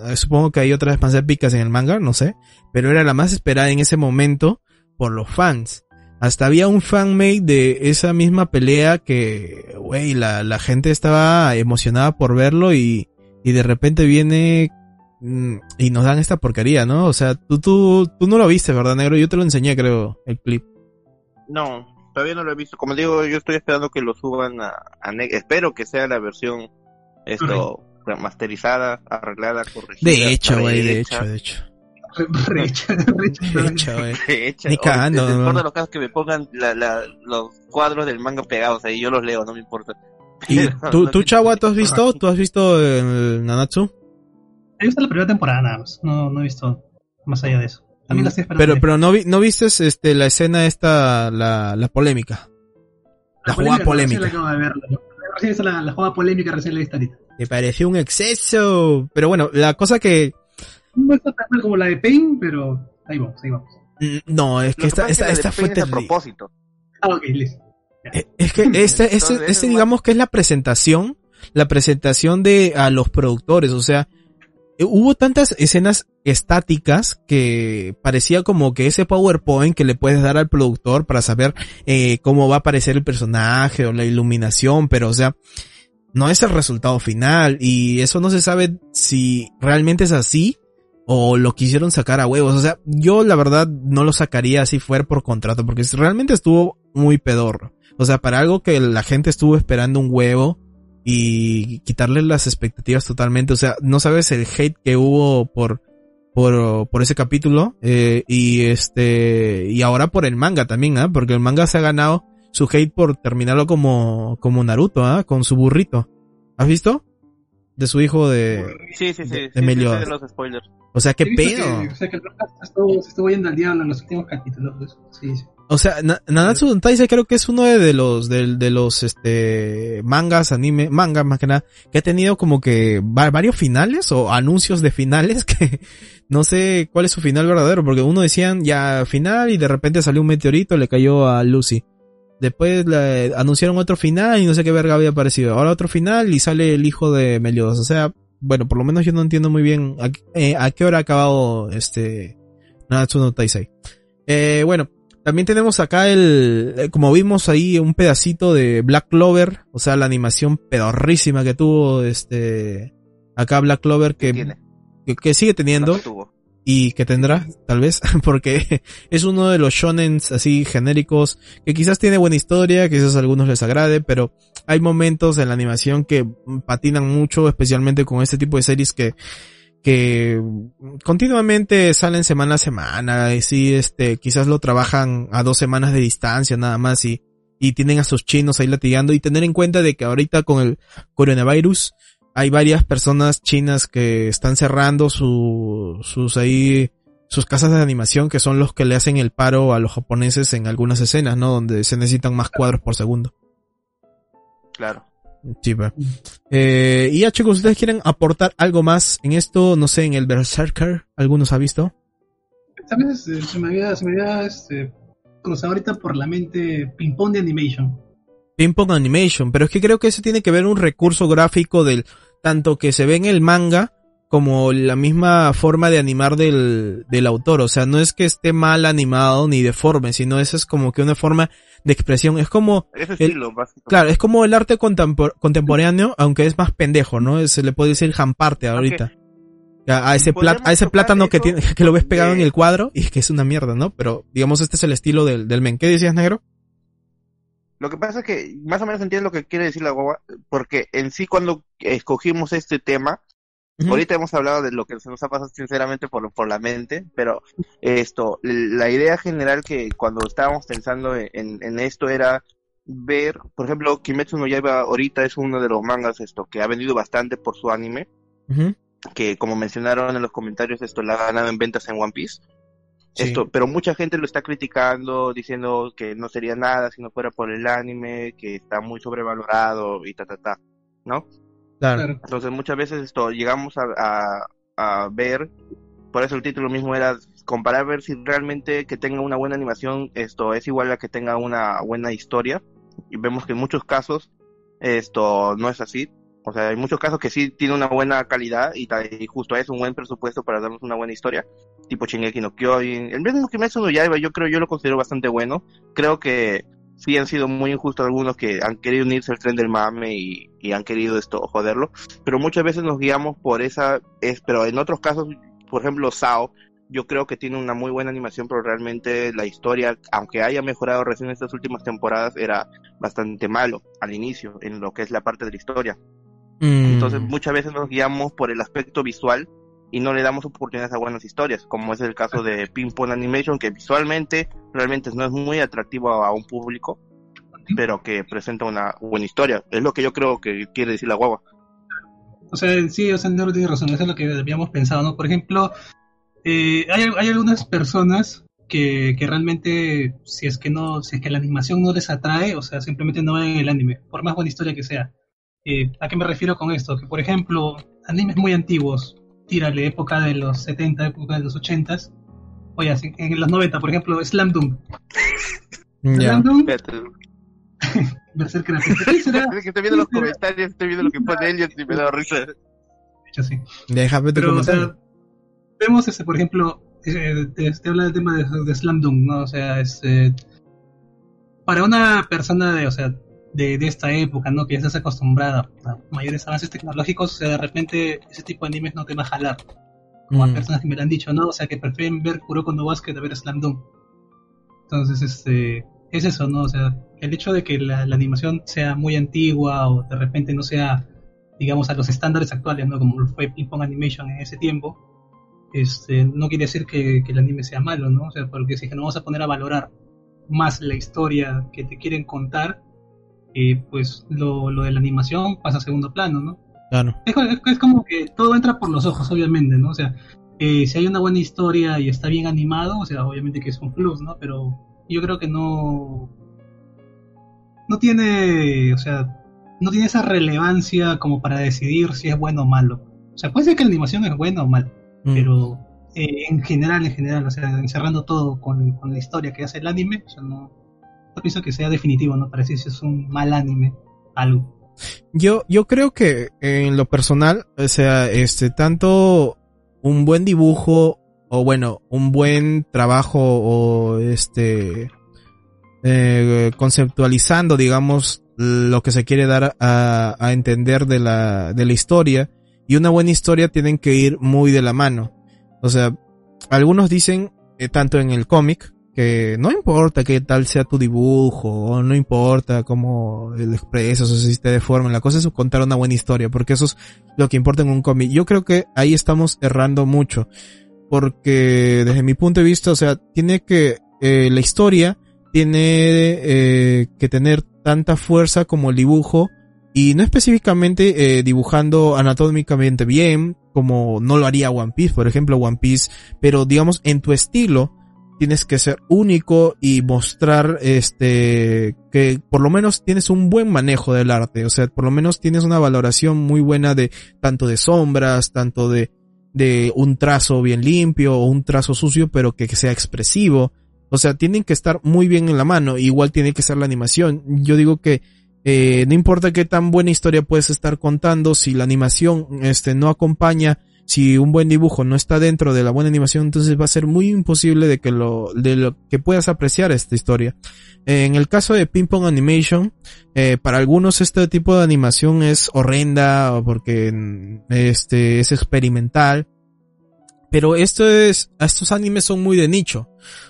Eh, Supongo que hay otras más épicas en el manga, no sé. Pero era la más esperada en ese momento por los fans. Hasta había un fanmade de esa misma pelea que, güey, la, la gente estaba emocionada por verlo y, y de repente viene mm, y nos dan esta porquería, ¿no? O sea, tú, tú, tú no lo viste, ¿verdad, negro? Yo te lo enseñé, creo, el clip. No, todavía no lo he visto. Como digo, yo estoy esperando que lo suban a, a Ne- espero que sea la versión esto masterizada, arreglada, corregida. De hecho, güey, de hecho, de hecho. Recha, recha. Hecha. Ni cagando, ¿no? de los casos que me pongan la, la, los cuadros del manga pegados ahí, yo los leo, no me importa. ¿Y Pero tú, no tú Chagua, tú has visto? ¿Tú has visto el Nanatsu? He visto la primera temporada nada más. No, no he visto más allá de eso. También. Mm, Pero, pero no, vi, no viste este, la escena esta, la, la polémica. La jugada polémica. la acabo de ver. La- Recién esa la, la jugada polémica recién la he visto ahorita. Me pareció un exceso. Pero bueno, la cosa que, No está tan mal como la de Pain, pero ahí vamos, ahí vamos. mm, no, es que que esta, que esta, fue es a propósito. Ah, ok, listo. Eh, Es que este, este, este digamos que es la presentación, la presentación de a los productores, o sea, hubo tantas escenas estáticas que parecía como que ese PowerPoint que le puedes dar al productor para saber eh, cómo va a aparecer el personaje o la iluminación, pero o sea, no es el resultado final y eso no se sabe si realmente es así o lo quisieron sacar a huevos. O sea, yo la verdad no lo sacaría si fuera por contrato porque realmente estuvo muy pedorro. O sea, para algo que la gente estuvo esperando un huevo y quitarle las expectativas totalmente. O sea, no sabes el hate que hubo por, por, por ese capítulo, eh, y este, y ahora por el manga también, ¿ah? Porque el manga se ha ganado su hate por terminarlo como, como Naruto, ¿ah? Con su burrito. ¿Has visto? De su hijo de, Sí, sí, sí. De- sí, de sí, Meliodas. sé de los spoilers. o sea, qué pedo. que- o sea, que el se estuvo, se estuvo yendo al diablo en los últimos capítulos. pues. Sí, sí. O sea, Na- Nanatsu no Taizai creo que es uno de, los de, de los este mangas, anime, manga más que nada, que ha tenido como que va- varios finales o anuncios de finales que no sé cuál es su final verdadero, porque uno decían ya final y de repente salió un meteorito, le cayó a Lucy. Después le anunciaron otro final y no sé qué verga había aparecido. Ahora otro final y sale el hijo de Meliodas. O sea, bueno, por lo menos yo no entiendo muy bien a, eh, a qué hora ha acabado este Nanatsu no Taizai. Eh, bueno, también tenemos acá el, eh, como vimos ahí, un pedacito de Black Clover, o sea, la animación pedorrísima que tuvo este, acá Black Clover que, que, que sigue teniendo No y que tendrá, tal vez, porque es uno de los shonens así genéricos que quizás tiene buena historia, quizás a algunos les agrade, pero hay momentos en la animación que patinan mucho, especialmente con este tipo de series que que continuamente salen semana a semana y sí, este, quizás lo trabajan a dos semanas de distancia nada más y, y tienen a sus chinos ahí latigando y tener en cuenta de que ahorita con el coronavirus hay varias personas chinas que están cerrando su, sus ahí, sus casas de animación que son los que le hacen el paro a los japoneses en algunas escenas, ¿no? Donde se necesitan más cuadros por segundo. Claro. Sí, pues. Eh, y ya chicos, ¿ustedes quieren aportar algo más en esto? No sé, en el Berserker, ¿algunos ha visto? ¿Sabes? Eh, Se me había, se me había este, cruzado ahorita por la mente Ping Pong de Animation. Ping Pong Animation, pero es que creo que eso tiene que ver un recurso gráfico del, tanto que se ve en el manga, como la misma forma de animar del, del autor. O sea, no es que esté mal animado ni deforme, sino eso es como que una forma de expresión. Es como, El- estilo, básico. claro, es como el arte contempor- contemporáneo, aunque es más pendejo, ¿no? Se le puede decir jamparte ahorita. A, a ese plat- a ese plátano que tiene, que lo ves pegado en el cuadro y que es una mierda, ¿no? Pero, digamos, este es el estilo del, del men. ¿Qué decías, negro? Lo que pasa es que más o menos entiendo lo que quiere decir la guagua, porque en sí cuando escogimos este tema, Ahorita hemos hablado de lo que se nos ha pasado sinceramente por, por la mente, pero esto, la idea general que cuando estábamos pensando en, en esto era ver, por ejemplo, Kimetsu no Yaiba ahorita es uno de los mangas esto que ha vendido bastante por su anime, que como mencionaron en los comentarios esto la ha ganado en ventas en One Piece. Sí. Esto, pero mucha gente lo está criticando, diciendo que no sería nada si no fuera por el anime, que está muy sobrevalorado y ta ta ta, ¿no? Claro. Claro. Entonces muchas veces esto llegamos a, a, a ver, por eso el título mismo era comparar ver si realmente que tenga una buena animación esto es igual a que tenga una buena historia y vemos que en muchos casos esto no es así. O sea, hay muchos casos que sí tiene una buena calidad y, y justo es un buen presupuesto para darnos una buena historia, tipo Shingeki no Kyojin. El mismo Kimetsu no Yaiba yo creo, yo lo considero bastante bueno. Creo que sí han sido muy injustos algunos que han querido unirse al tren del mame y, y han querido esto joderlo, pero muchas veces nos guiamos por esa, es, pero en otros casos, por ejemplo, Sao, yo creo que tiene una muy buena animación, pero realmente la historia, aunque haya mejorado recién estas últimas temporadas, era bastante malo al inicio, en lo que es la parte de la historia. Mm. Entonces muchas veces nos guiamos por el aspecto visual y no le damos oportunidades a buenas historias, como es el caso de Ping Pong Animation, que visualmente realmente no es muy atractivo a, un público, pero que presenta una buena historia. Es lo que yo creo que quiere decir la guagua. O sea, sí, o sea, no tiene razón, eso es lo que habíamos pensado, ¿no? Por ejemplo, eh, hay, hay algunas personas que, que realmente, si es que no, si es que la animación no les atrae, o sea, simplemente no ven el anime, por más buena historia que sea. Eh, ¿A qué me refiero con esto? Que, por ejemplo, animes muy antiguos, tírale, época de los 70, época de los 80, oye, así, en los 90, por ejemplo, Slam Dunk. Slam Dunk, Berserker ¿Qué será? es que estoy viendo los comentarios, estoy viendo lo que pone Elliot y me da risa. De hecho, sí. Déjame tu Pero, o sea, vemos, este, por ejemplo, eh, te, te habla del tema de, de Slam Dunk, ¿no? O sea, este, para una persona de, o sea, de, de esta época, ¿no? Que ya estás acostumbrada a mayores avances tecnológicos, o sea, de repente ese tipo de animes no te va a jalar. Como Mm. a personas que me lo han dicho, ¿no? O sea, que prefieren ver Kuroko no Basket a ver Slam Dunk. Entonces, este, es eso, ¿no? O sea, el hecho de que la, la animación sea muy antigua o de repente no sea, digamos, a los estándares actuales, ¿no? Como fue Ping Pong Animation en ese tiempo, este, no quiere decir que, que el anime sea malo, ¿no? O sea, porque si es que nos vamos a poner a valorar más la historia que te quieren contar, eh, pues lo, lo de la animación pasa a segundo plano, ¿no? Claro. Es, es- es como que todo entra por los ojos, obviamente, ¿no? O sea, eh, si hay una buena historia y está bien animado, o sea, obviamente que es un plus, ¿no? Pero yo creo que no. No tiene. O sea, no tiene esa relevancia como para decidir si es bueno o malo. O sea, puede ser que la animación es buena o mal, Mm. pero eh, en general, en general, o sea, encerrando todo con, con la historia que hace el anime, o sea, no, pienso que sea definitivo, ¿no? Para decir si es un mal anime, algo. Yo, yo creo que en lo personal, o sea, este, tanto un buen dibujo, o bueno, un buen trabajo, o este, eh, conceptualizando, digamos, lo que se quiere dar a, a entender de la, de la historia, y una buena historia tienen que ir muy de la mano. O sea, algunos dicen, eh, tanto en el cómic, no importa qué tal sea tu dibujo, no importa cómo lo expresas o si te deformen, la cosa es contar una buena historia, porque eso es lo que importa en un cómic. Yo creo que ahí estamos errando mucho, porque desde mi punto de vista, o sea, tiene que, eh, la historia tiene eh, que tener tanta fuerza como el dibujo, y no específicamente eh, dibujando anatómicamente bien, como no lo haría One Piece, por ejemplo, One Piece, pero digamos en tu estilo, tienes que ser único y mostrar este que por lo menos tienes un buen manejo del arte, o sea, por lo menos tienes una valoración muy buena de tanto de sombras, tanto de de un trazo bien limpio o un trazo sucio, pero que, sea expresivo. O sea, tienen que estar muy bien en la mano, igual tiene que ser la animación. Yo digo que eh, no importa qué tan buena historia puedes estar contando, si la animación este no acompaña si un buen dibujo no está dentro de la buena animación, entonces va a ser muy imposible de que lo, de lo que puedas apreciar esta historia. En el caso de Ping Pong Animation, eh, para algunos este tipo de animación es horrenda porque mm, este es experimental. Pero esto es, estos animes son muy de nicho.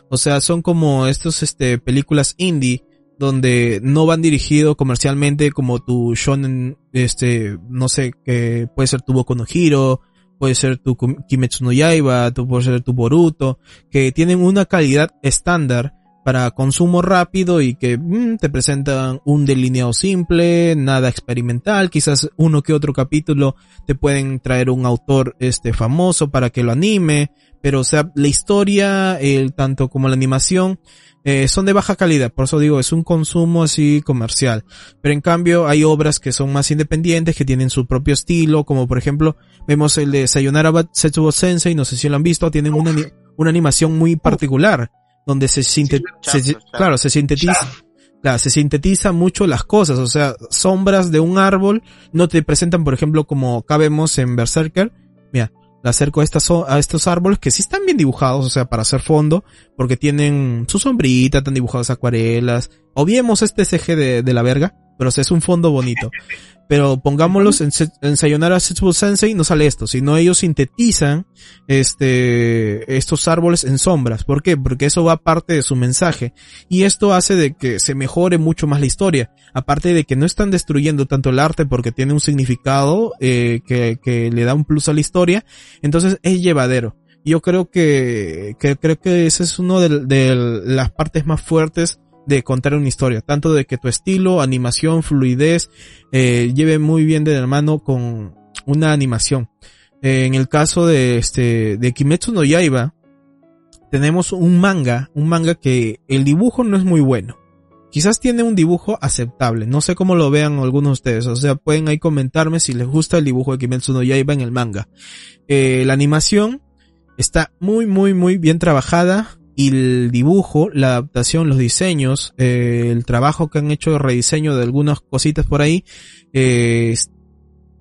O sea, son como estos, este, películas indie donde no van dirigido comercialmente como tu shonen, este, no sé, que puede ser tu Boku no Hero, puede ser tu Kimetsu no Yaiba, tu, puede ser tu Boruto, que tienen una calidad estándar para consumo rápido y que mm, te presentan un delineado simple, nada experimental, quizás uno que otro capítulo te pueden traer un autor este famoso para que lo anime, pero o sea, la historia, el tanto como la animación eh, son de baja calidad, por eso digo, es un consumo así comercial. Pero en cambio hay obras que son más independientes, que tienen su propio estilo, como por ejemplo, vemos el de Sayonara Setsubo Sensei, no sé si lo han visto, tienen una, una animación muy particular, donde se, sinte se, claro, se sintetiza, claro, se sintetiza mucho las cosas, o sea, sombras de un árbol no te presentan, por ejemplo, como acá vemos en Berserker. Mira, le acerco a, estas, a estos árboles que sí están bien dibujados, o sea, para hacer fondo, porque tienen su sombrita, están dibujadas acuarelas. O vemos este CG de, de la verga, pero es un fondo bonito. Pero pongámoslos en, en Sayonara Setsubo Sensei no sale esto, sino ellos sintetizan este, estos árboles en sombras. ¿Por qué? Porque eso va parte de su mensaje. Y esto hace de que se mejore mucho más la historia. Aparte de que no están destruyendo tanto el arte porque tiene un significado eh, que, le da un plus a la historia. Entonces es llevadero. Yo creo que, creo que ese es de, de las partes más fuertes de contar una historia, tanto de que tu estilo, animación, fluidez, eh, lleve muy bien de la mano con una animación. Eh, en el caso de este, de Kimetsu no Yaiba, tenemos un manga, un manga que el dibujo no es muy bueno. Quizás tiene un dibujo aceptable, no sé cómo lo vean algunos de ustedes, o sea, pueden ahí comentarme si les gusta el dibujo de Kimetsu no Yaiba en el manga. Eh, la animación está muy, muy, muy bien trabajada, y el dibujo, la adaptación, los diseños, eh, el trabajo que han hecho de rediseño de algunas cositas por ahí, eh,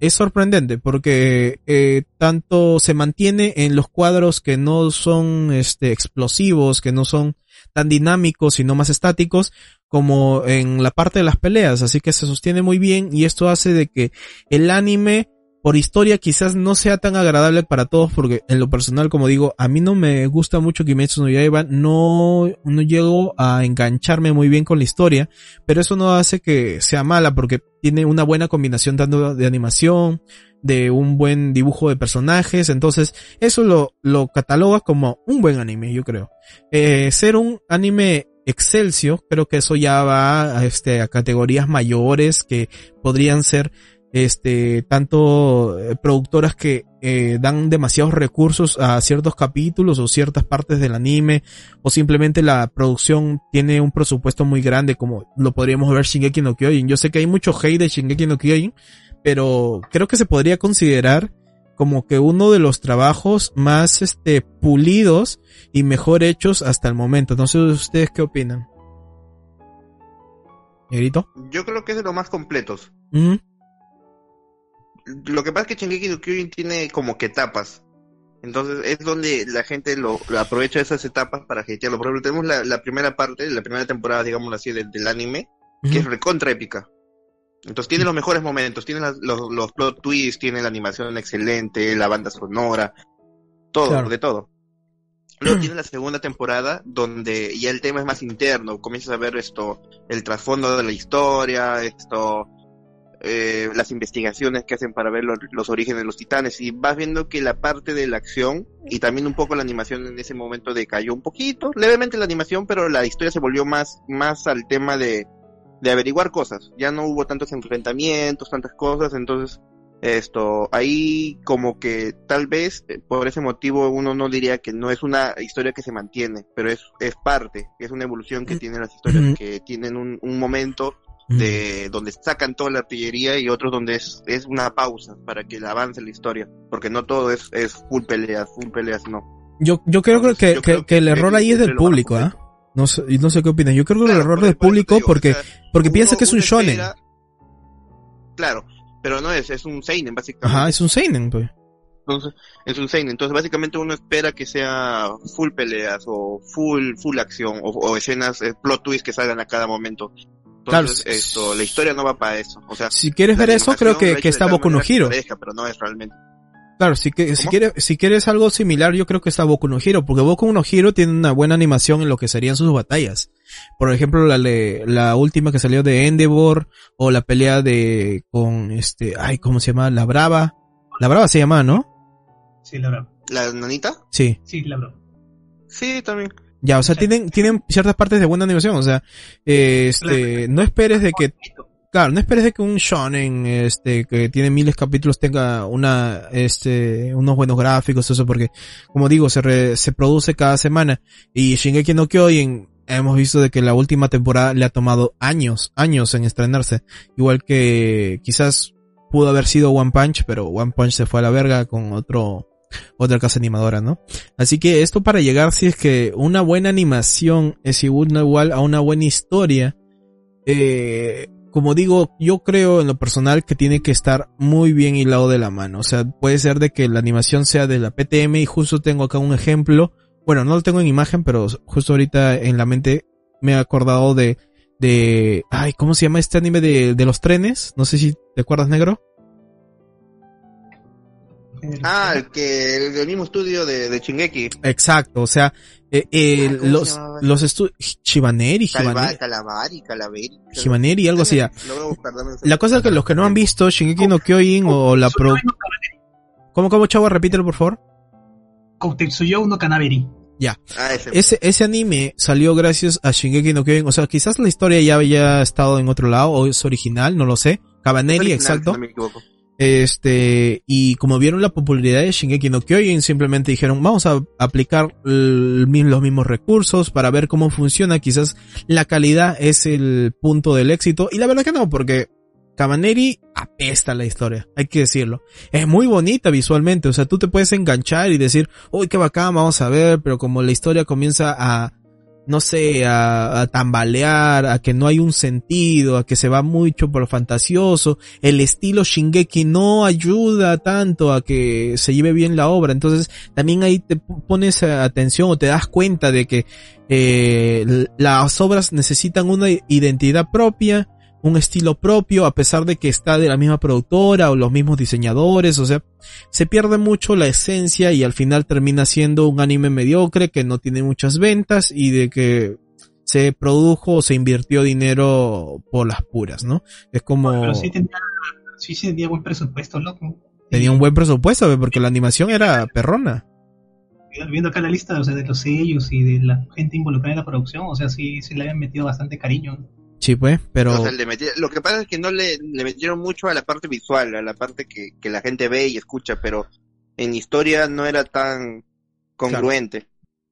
es sorprendente porque eh, tanto se mantiene en los cuadros que no son este, explosivos, que no son tan dinámicos, sino más estáticos, como en la parte de las peleas, así que se sostiene muy bien y esto hace de que el anime por historia quizás no sea tan agradable para todos porque en lo personal, como digo, a mí no me gusta mucho Kimetsu no Yaiba, no, no llego a engancharme muy bien con la historia, pero eso no hace que sea mala porque tiene una buena combinación tanto de animación, de un buen dibujo de personajes, entonces eso lo, lo cataloga como un buen anime, yo creo. Eh, ser un anime excelsio, creo que eso ya va este, a categorías mayores que podrían ser este, tanto eh, productoras que eh, dan demasiados recursos a ciertos capítulos o ciertas partes del anime, o simplemente la producción tiene un presupuesto muy grande, como lo podríamos ver Shingeki no Kyojin. Yo sé que hay mucho hate de Shingeki no Kyojin, pero creo que se podría considerar como que uno de los trabajos más este pulidos y mejor hechos hasta el momento. No sé ustedes qué opinan. ¿Negrito? Yo creo que es de los más completos lo que pasa es que Shingeki no Kyojin tiene como que etapas. Entonces es donde la gente lo, aprovecha esas etapas para hatearlo. Por ejemplo, tenemos la, la, primera parte, la primera temporada, digamos así, del, del anime, que es recontra épica. Entonces tiene los mejores momentos, tiene los, los, plot twists, tiene la animación excelente, la banda sonora, todo, de todo. Luego tiene la segunda temporada donde ya el tema es más interno, comienzas a ver esto, el trasfondo de la historia, esto, eh, las investigaciones que hacen para ver los, orígenes de los titanes y vas viendo que la parte de la acción y también un poco la animación en ese momento decayó un poquito, levemente la animación, pero la historia se volvió más, más al tema de, de averiguar cosas, ya no hubo tantos enfrentamientos, tantas cosas, entonces esto, ahí como que tal vez eh, por ese motivo uno no diría que no es una historia que se mantiene, pero es, es parte, es una evolución que tienen las historias, que tienen un, un momento de donde sacan toda la artillería y otros donde es, es una pausa para que avance la historia, porque no todo es, es full peleas, full peleas no. Yo, yo creo que, que, que, el error ahí es del público, ¿ah? No sé, no sé qué opinas. Yo creo que el error del público porque, porque piensa que es un shonen. claro, pero no es, es un seinen básicamente. Ajá, es un seinen, pues. Entonces, es un seinen. Entonces, básicamente uno espera que sea full peleas o full, full acción o, o escenas, eh, plot twists que salgan a cada momento claro, esto, la historia no va para eso. O sea, si quieres ver eso, creo que, que está Boku no Hero. Pero no es realmente. Claro, si, que, si, quieres, si quieres algo similar, yo creo que está Boku no Hero, porque Boku no Hero tiene una buena animación en lo que serían sus batallas. Por ejemplo, la, la última que salió de Endeavor, o la pelea de, con este, ay, ¿cómo se llama? La Brava. La Brava se llama, ¿no? Sí, la Brava. ¿La nanita? Sí. Sí, la Brava. Sí, también. Ya, o sea, tienen, tienen ciertas partes de buena animación, o sea, este, no esperes de que, claro, no esperes de que un shonen, este, que tiene miles de capítulos tenga una, este, unos buenos gráficos, eso porque, como digo, se, se produce cada semana, y Shingeki no Kyojin, hemos visto de que la última temporada le ha tomado años, años en estrenarse, igual que quizás pudo haber sido One Punch, pero One Punch se fue a la verga con otro, otra casa animadora, ¿no? Así que esto para llegar, si es que una buena animación es igual a una buena historia, eh, como digo, yo creo en lo personal que tiene que estar muy bien hilado de la mano. O sea, puede ser de que la animación sea de la PTM y justo tengo acá un ejemplo. Bueno, no lo tengo en imagen, pero justo ahorita en la mente me he acordado de, de, ay, ¿cómo se llama este anime de, de los trenes? No sé si te acuerdas, negro. Ah, el que el, mismo estudio de, de Shingeki. Exacto, o sea, eh, eh, Ah, ¿cómo los, los estudios, Chibaneri, Calva- Chibaneri, Calamari, Calaveri. Chibaneri, algo así. ya. Lo voy a buscar, dame un La cosa es que los que no han visto Shingeki no Kyojin o la pro... ¿Cómo, cómo, chavo? Repítelo, por favor. Koutetsuyo no Kanaberi. Ah, ese. Ese, ese anime salió gracias a Shingeki no Kyojin. O sea, quizás la historia ya había estado en otro lado o es original, no lo sé. Cabaneri, original, exacto. si no me equivoco. Este, y como vieron la popularidad de Shingeki no Kyojin, simplemente dijeron, vamos a aplicar los mismos recursos para ver cómo funciona. Quizás la calidad es el punto del éxito. Y la verdad que no, porque Cabaneri apesta la historia, hay que decirlo. Es muy bonita visualmente, o sea, tú te puedes enganchar y decir, uy, qué bacán, vamos a ver, pero como la historia comienza a, no sé, a, tambalear, a que no hay un sentido, a que se va mucho por fantasioso, el estilo Shingeki no ayuda tanto a que se lleve bien la obra, entonces también ahí te pones atención o te das cuenta de que eh, las obras necesitan una identidad propia, un estilo propio, a pesar de que está de la misma productora o los mismos diseñadores, o sea, se pierde mucho la esencia y al final termina siendo un anime mediocre que no tiene muchas ventas y de que se produjo o se invirtió dinero por las puras, ¿no? Es como Pero sí tenía, sí tenía buen presupuesto, loco. tenía un buen presupuesto, porque la animación era perrona. Viendo acá la lista, o sea, de los sellos y de la gente involucrada en la producción, o sea, sí, sí le habían metido bastante cariño. Sí, pues, pero O sea, le metí- lo que pasa es que no le, le metieron mucho a la parte visual, a la parte que, que la gente ve y escucha, pero en historia no era tan congruente.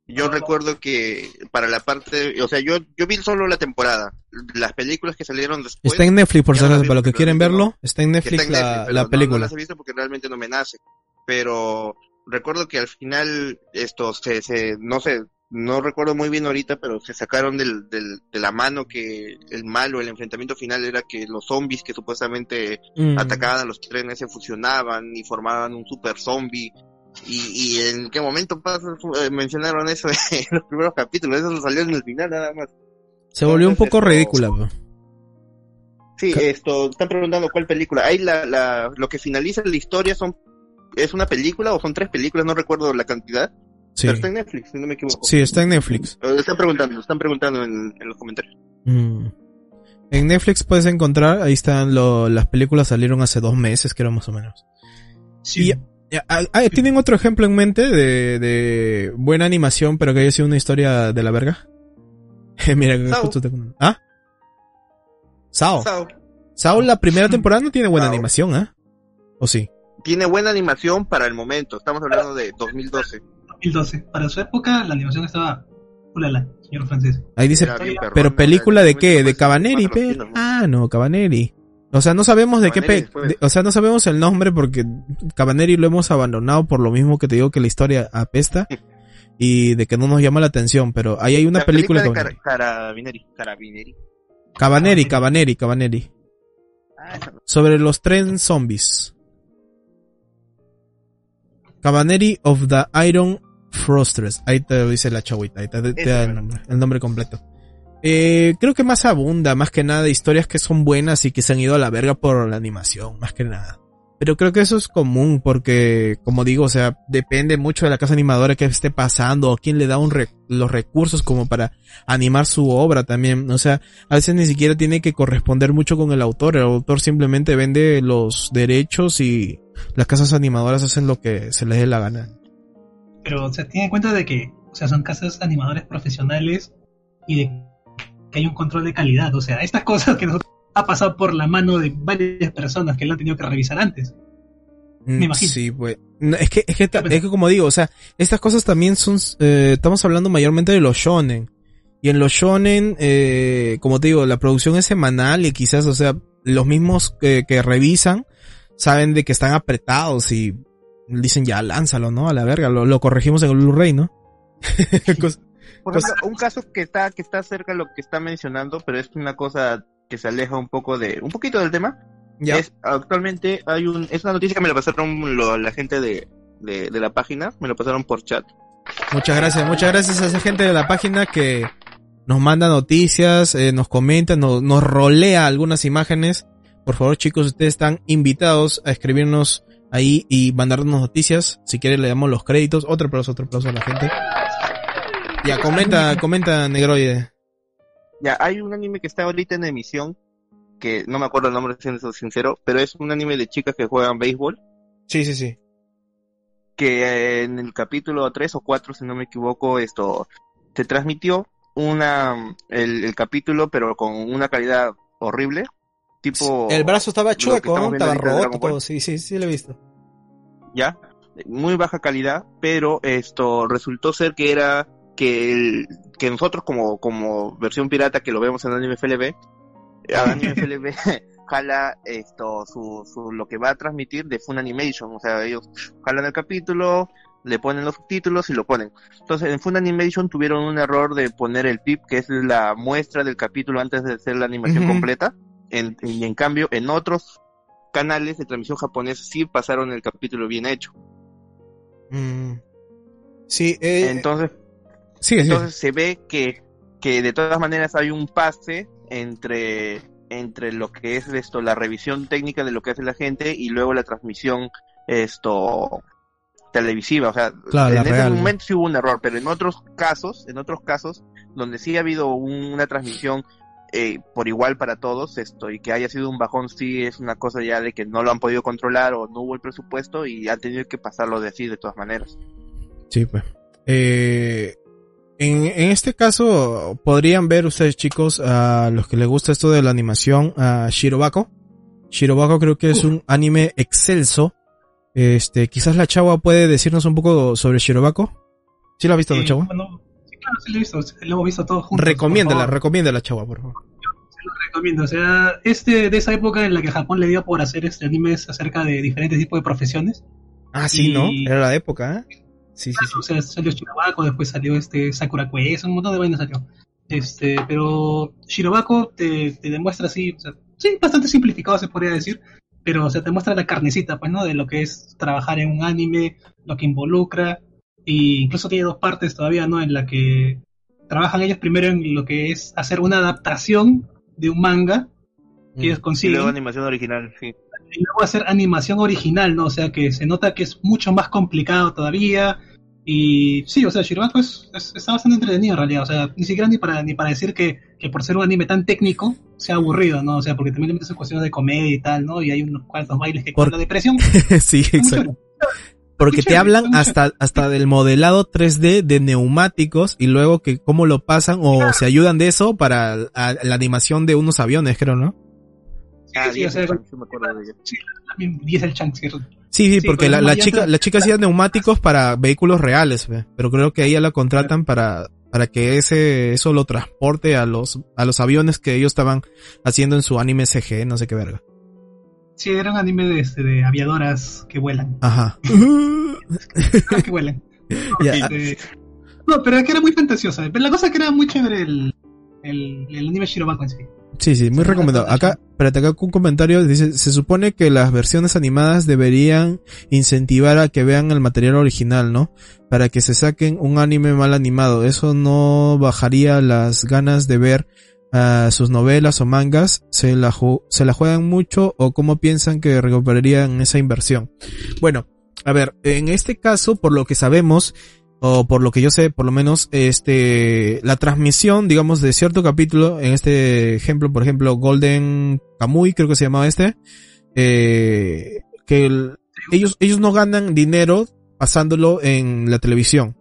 Yo recuerdo que para la parte, o sea, yo, yo vi solo la temporada. Las películas que salieron después. está en Netflix, por no la para los que quieren verlo, está en Netflix, está en la, pero la no- película. No, las he visto porque realmente no me nace. Pero recuerdo que al final, esto, se, se, no sé, no recuerdo muy bien ahorita, pero se sacaron del, del, de la mano que el malo, el enfrentamiento final era que los zombies que supuestamente Mm. atacaban a los trenes se fusionaban y formaban un super zombie. Y, y en qué momento pasa, eh, mencionaron eso en los primeros capítulos, eso salió en el final nada más. Se volvió un poco esto- ridícula. Sí, esto, están preguntando cuál película. Ahí la, la, lo que finaliza la historia son, es una película o son tres películas, no recuerdo la cantidad, Sí. pero está en Netflix, si no me equivoco. sí, está en Netflix. Eh, Están preguntando, están preguntando en, en los comentarios. Mm. En Netflix puedes encontrar, ahí están lo- las películas salieron hace dos meses, creo más o menos. Sí, Y- Ya, ah, ah, ¿Tienen otro ejemplo en mente de, de buena animación, pero que haya sido una historia de la verga? Mira, que Sao. justo te... ¿Ah? Sao. Sao. Sao, la primera temporada no tiene buena Sao. animación, ¿ah? ¿O sí? Tiene buena animación para el momento, estamos hablando de 2012. 2012. Para su época, la animación estaba. Ulala, señor francés. Ahí dice, perrón, pero película de qué? ¿De Cabaneri? más pe? conocido, ¿no? Ah, no, Cabaneri. O sea, no sabemos de qué pe... de- o sea, no sabemos el nombre porque Cabaneri lo hemos abandonado por lo mismo que te digo que la historia apesta y de que no nos llama la atención, pero ahí hay una La película, de Carabineri. Carabineri. Cabaneri, Cabaneri, Cabaneri. Ah, no. Sobre los tren zombies. Cabaneri of the Iron Frosters. Ahí te dice la chavita, ahí te, da el nombre, el nombre completo. Eh, creo que más abunda, más que nada, historias que son buenas y que se han ido a la verga por la animación, más que nada. Pero creo que eso es común porque, como digo, o sea, depende mucho de la casa animadora que esté pasando o quién le da un re- los recursos como para animar su obra también. O sea, a veces ni siquiera tiene que corresponder mucho con el autor. El autor simplemente vende los derechos y las casas animadoras hacen lo que se les dé la gana. Pero, o sea, tiene en cuenta de que, o sea, son casas animadores profesionales y de que hay un control de calidad. O sea, estas cosas que nosotros ha pasado por la mano de varias personas que lo han tenido que revisar antes. Mm, Me imagino. Sí, pues. No, es que, es que, ta- es que como digo, o sea, estas cosas también son, eh, estamos hablando mayormente de los shonen. Y en los shonen, eh, como te digo, la producción es semanal y quizás, o sea, los mismos que, que revisan saben de que están apretados y dicen ya, lánzalo, ¿no? A la verga, lo, lo corregimos en el Blu-ray, ¿no? Cos- Por ejemplo, un caso que está, que está cerca de lo que está mencionando, pero es una cosa que se aleja un poco de, un poquito del tema. Ya. Es, actualmente hay un, es una noticia que me lo pasaron lo- la gente de, de, de la página, me lo pasaron por chat. Muchas gracias, muchas gracias a esa gente de la página que nos manda noticias, eh, nos comenta, nos, nos rolea algunas imágenes. Por favor, chicos, ustedes están invitados a escribirnos ahí y mandarnos noticias. Si quieren, le damos los créditos. Otro aplauso, otro aplauso a la gente. Ya, comenta, comenta, Negroide. Ya, hay un anime que está ahorita en emisión, que no me acuerdo el nombre, siendo sincero, pero es un anime de chicas que juegan béisbol, Sí, sí, sí. que en el capítulo 3 o 4, si no me equivoco, esto se transmitió una el, el capítulo, pero con una calidad horrible, tipo... El brazo estaba chueco, estaba roto, todo. Sí, sí, sí, lo he visto. Ya muy baja calidad pero esto resultó ser que era que el, que nosotros como como versión pirata que lo vemos en anime FLB anime FLB jala esto su, su lo que va a transmitir de Fun Animation o sea ellos jalan el capítulo le ponen los subtítulos y lo ponen. Entonces en Fun Animation tuvieron un error de poner el pip que es la muestra del capítulo antes de hacer la animación completa en, y en cambio en otros canales de transmisión japonesa sí pasaron el capítulo bien hecho Mm. Sí, eh, entonces sigue. entonces se ve que, que de todas maneras hay un pase entre, entre lo que es esto, la revisión técnica de lo que hace la gente y luego la transmisión esto televisiva, o sea, Claro, la en ese real. momento sí hubo un error, pero en otros casos, en otros casos, donde sí ha habido un- una transmisión eh, por igual para todos, esto, y que haya sido un bajón, sí es una cosa ya de que no lo han podido controlar o no hubo el presupuesto y han tenido que pasarlo de así de todas maneras. Sí, pues. Eh, en, en este caso, podrían ver ustedes, chicos, a los que les gusta esto de la animación, a Shirobako. Shirobako creo que es un anime excelso. Este, quizás la chava puede decirnos un poco sobre Shirobako. ¿Sí lo ha visto, no, Eh, chava? bueno, sí, claro, sí lo he visto, lo hemos visto todos juntos. Recomiéndala, recomiéndala, chava, por favor. Lo recomiendo. O sea, este de esa época en la que Japón le dio por hacer este animes acerca de diferentes tipos de profesiones. Ah, sí, Y- ¿no? Era la época, ¿eh? Sí, sí, sí. O sea, salió Shirobako, después salió este Sakura Quest, un montón de vainas salió. Este, pero Shirobako te, te demuestra así, o sea, sí, bastante simplificado se podría decir, pero o sea, te muestra la carnecita, pues, ¿no? De lo que es trabajar en un anime, lo que involucra, y incluso tiene dos partes todavía, ¿no? En la que trabajan ellos primero en lo que es hacer una adaptación de un manga que ellos Y consiguen luego animación original, sí. y luego hacer animación original, ¿no? O sea que se nota que es mucho más complicado todavía. Y sí, o sea, Shirobako es, es- está bastante entretenido en realidad. O sea, ni siquiera ni para, ni para decir que, que por ser un anime tan técnico sea aburrido, ¿no? O sea, porque también le metes cuestiones de comedia y tal, ¿no? Y hay unos cuantos bailes que Por- la depresión. sí, exacto. Porque te hablan hasta, hasta del modelado 3D de neumáticos y luego que cómo lo pasan o se ayudan de eso para a- la animación de unos aviones, creo, ¿no? Ah, sí, sí. Sí, porque la, chica, la chica hacía neumáticos para vehículos reales, ve, pero creo que a ella la contratan para, para que ese, eso lo transporte a los, a los aviones que ellos estaban haciendo en su anime CG, no sé qué verga. Sí, era un anime de, este, de aviadoras que vuelan. Ajá. Ah, que vuelan. Este, no, pero que era muy fantasiosa. Pero la cosa que era muy chévere el, el, el anime Shirobako en sí. Sí, sí, muy Sí, recomendado. Acá, espérate, acá un comentario dice, se supone que las versiones animadas deberían incentivar a que vean el material original, ¿no? Para que se saquen un anime mal animado. Eso no bajaría las ganas de ver sus novelas o mangas. Se la, se la juegan mucho o cómo piensan que recuperarían esa inversión. Bueno, a ver, en este caso, por lo que sabemos, o por lo que yo sé, por lo menos, este, la transmisión, digamos, de cierto capítulo, en este ejemplo, por ejemplo, Golden Kamuy, creo que se llamaba este, eh, que el- ellos, ellos no ganan dinero pasándolo en la televisión.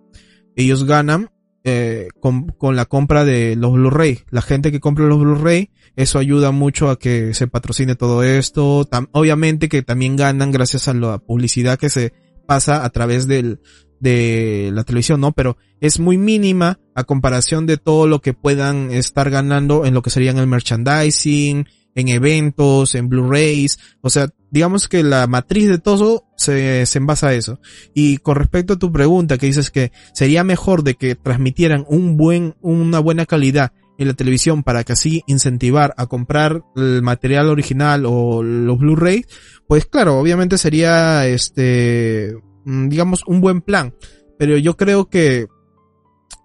Ellos ganan, eh, con, con la compra de los Blu-ray. La gente que compra los Blu-ray, eso ayuda mucho a que se patrocine todo esto. Obviamente que también ganan gracias a la publicidad que se pasa a través del, de la televisión, ¿no? Pero es muy mínima a comparación de todo lo que puedan estar ganando en lo que serían el merchandising, en eventos, en Blu-rays, o sea, digamos que la matriz de todo se, se envasa a eso. Y con respecto a tu pregunta que dices que sería mejor de que transmitieran un buen, una buena calidad en la televisión para que así incentivar a comprar el material original o los Blu-ray, pues claro, obviamente sería este, mm, digamos, un buen plan. Pero yo creo que,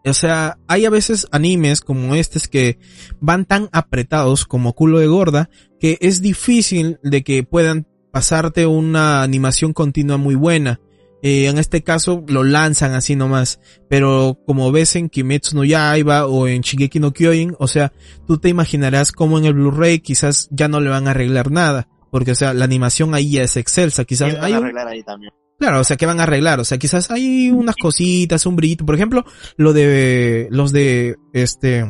o sea, hay a veces animes como estos que van tan apretados como culo de gorda que es difícil de que puedan pasarte una animación continua muy buena. Eh, en este caso lo lanzan así nomás, pero como ves en Kimetsu no Yaiba o en Shigeki no Kyojin, o sea, tú te imaginarás como en el Blu-ray quizás ya no le van a arreglar nada, porque o sea, la animación ahí ya es excelsa, quizás van hay a arreglar ahí también. Claro, o sea, ¿qué van a arreglar? O sea, quizás hay unas cositas, un brillito. Por ejemplo, lo de, los de, este,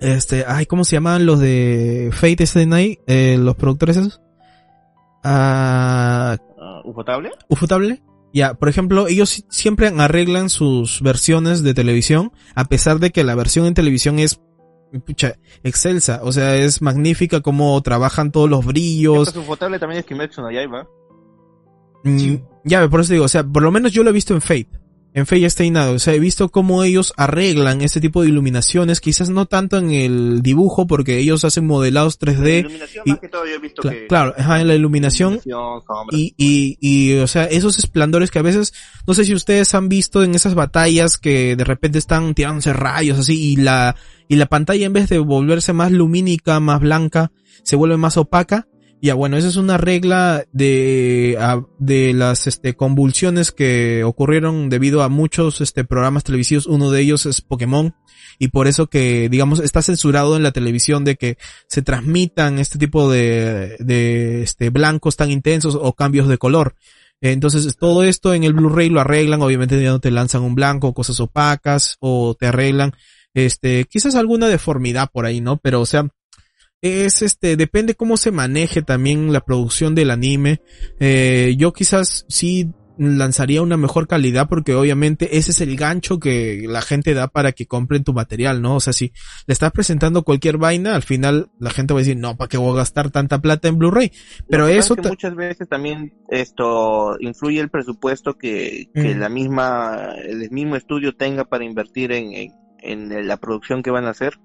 este, ay, ¿cómo se llaman los de Fate Stay Night? Eh, los productores esos. Ah, Ah, ¿Ufotable? Ufotable. Ya, por ejemplo, ellos si- siempre arreglan sus versiones de televisión, a pesar de que la versión en televisión es, pucha, excelsa. O sea, es magnífica como trabajan todos los brillos. Ufotable también es Kimetsu no Yaiba. Mm, ya, por eso digo, o sea, por lo menos yo lo he visto en Fate. En Stay Night. O sea, he visto cómo ellos arreglan este tipo de iluminaciones, quizás no tanto en el dibujo, porque ellos hacen modelados La 3D. iluminación y- más que todo yo he visto que... claro, ajá, en la iluminación iluminación, y, y, y, o sea, esos esplendores que a veces, no sé si ustedes han visto en esas batallas que de repente están tirándose rayos así y la, y la pantalla en vez de volverse más lumínica, más blanca, se vuelve más opaca. Ya, bueno, esa es una regla de, a- de las, este, convulsiones que ocurrieron debido a muchos, este, programas televisivos. Uno de ellos es Pokémon. Y por eso que, digamos, está censurado en la televisión de que se transmitan este tipo de, de, este, blancos tan intensos o cambios de color. Entonces, todo esto en el Blu-ray lo arreglan, obviamente ya no te lanzan un blanco, cosas opacas, o te arreglan, este, quizás alguna deformidad por ahí, ¿no? Pero, o sea, es este, depende cómo se maneje también la producción del anime. Eh, yo quizás sí lanzaría una mejor calidad porque obviamente ese es el gancho que la gente da para que compren tu material, ¿no? O sea, si le estás presentando cualquier vaina, al final la gente va a decir, no, ¿para qué voy a gastar tanta plata en Blu-ray? Pero eso es que muchas veces también esto influye el presupuesto que, que Mm. la misma el mismo estudio tenga para invertir en, en, en la producción que van a hacer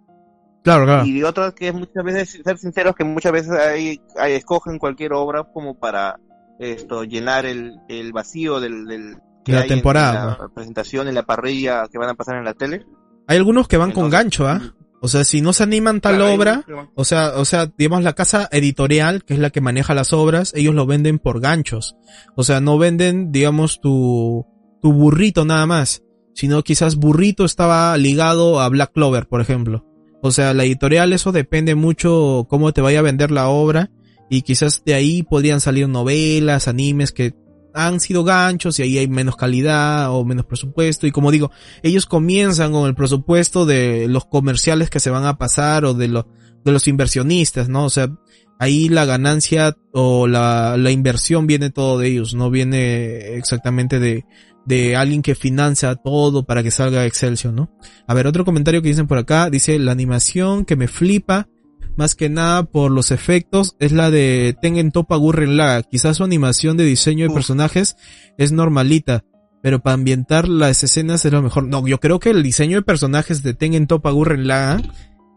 Claro, claro. y otras que muchas veces ser sinceros que muchas veces hay, hay- escogen cualquier obra como para esto llenar el, el vacío del, del que De la hay temporada, en la presentación en la parrilla que van a pasar en la tele Hay algunos que van con gancho, ¿ah? O sea, si no se animan tal Claro, obra, o sea, o sea, digamos la casa editorial, que es la que maneja las obras, ellos lo venden por ganchos. O sea, no venden, digamos, tu, tu burrito nada más, sino quizás burrito estaba ligado a Black Clover, por ejemplo. O sea, la editorial eso depende mucho cómo te vaya a vender la obra y quizás de ahí podrían salir novelas, animes que han sido ganchos y ahí hay menos calidad o menos presupuesto y como digo, ellos comienzan con el presupuesto de los comerciales que se van a pasar o de los de los inversionistas, ¿no? O sea, ahí la ganancia o la, la inversión viene todo de ellos, no viene exactamente de, de alguien que financia todo para que salga Excelsior, ¿no? A ver, otro comentario que dicen por acá, dice la animación que me flipa, más que nada por los efectos, es la de Tengen Topa Gurren Laga. Quizás su animación de diseño de personajes es normalita, pero para ambientar las escenas es lo mejor. No, yo creo que el diseño de personajes de Tengen Topa Gurren Laga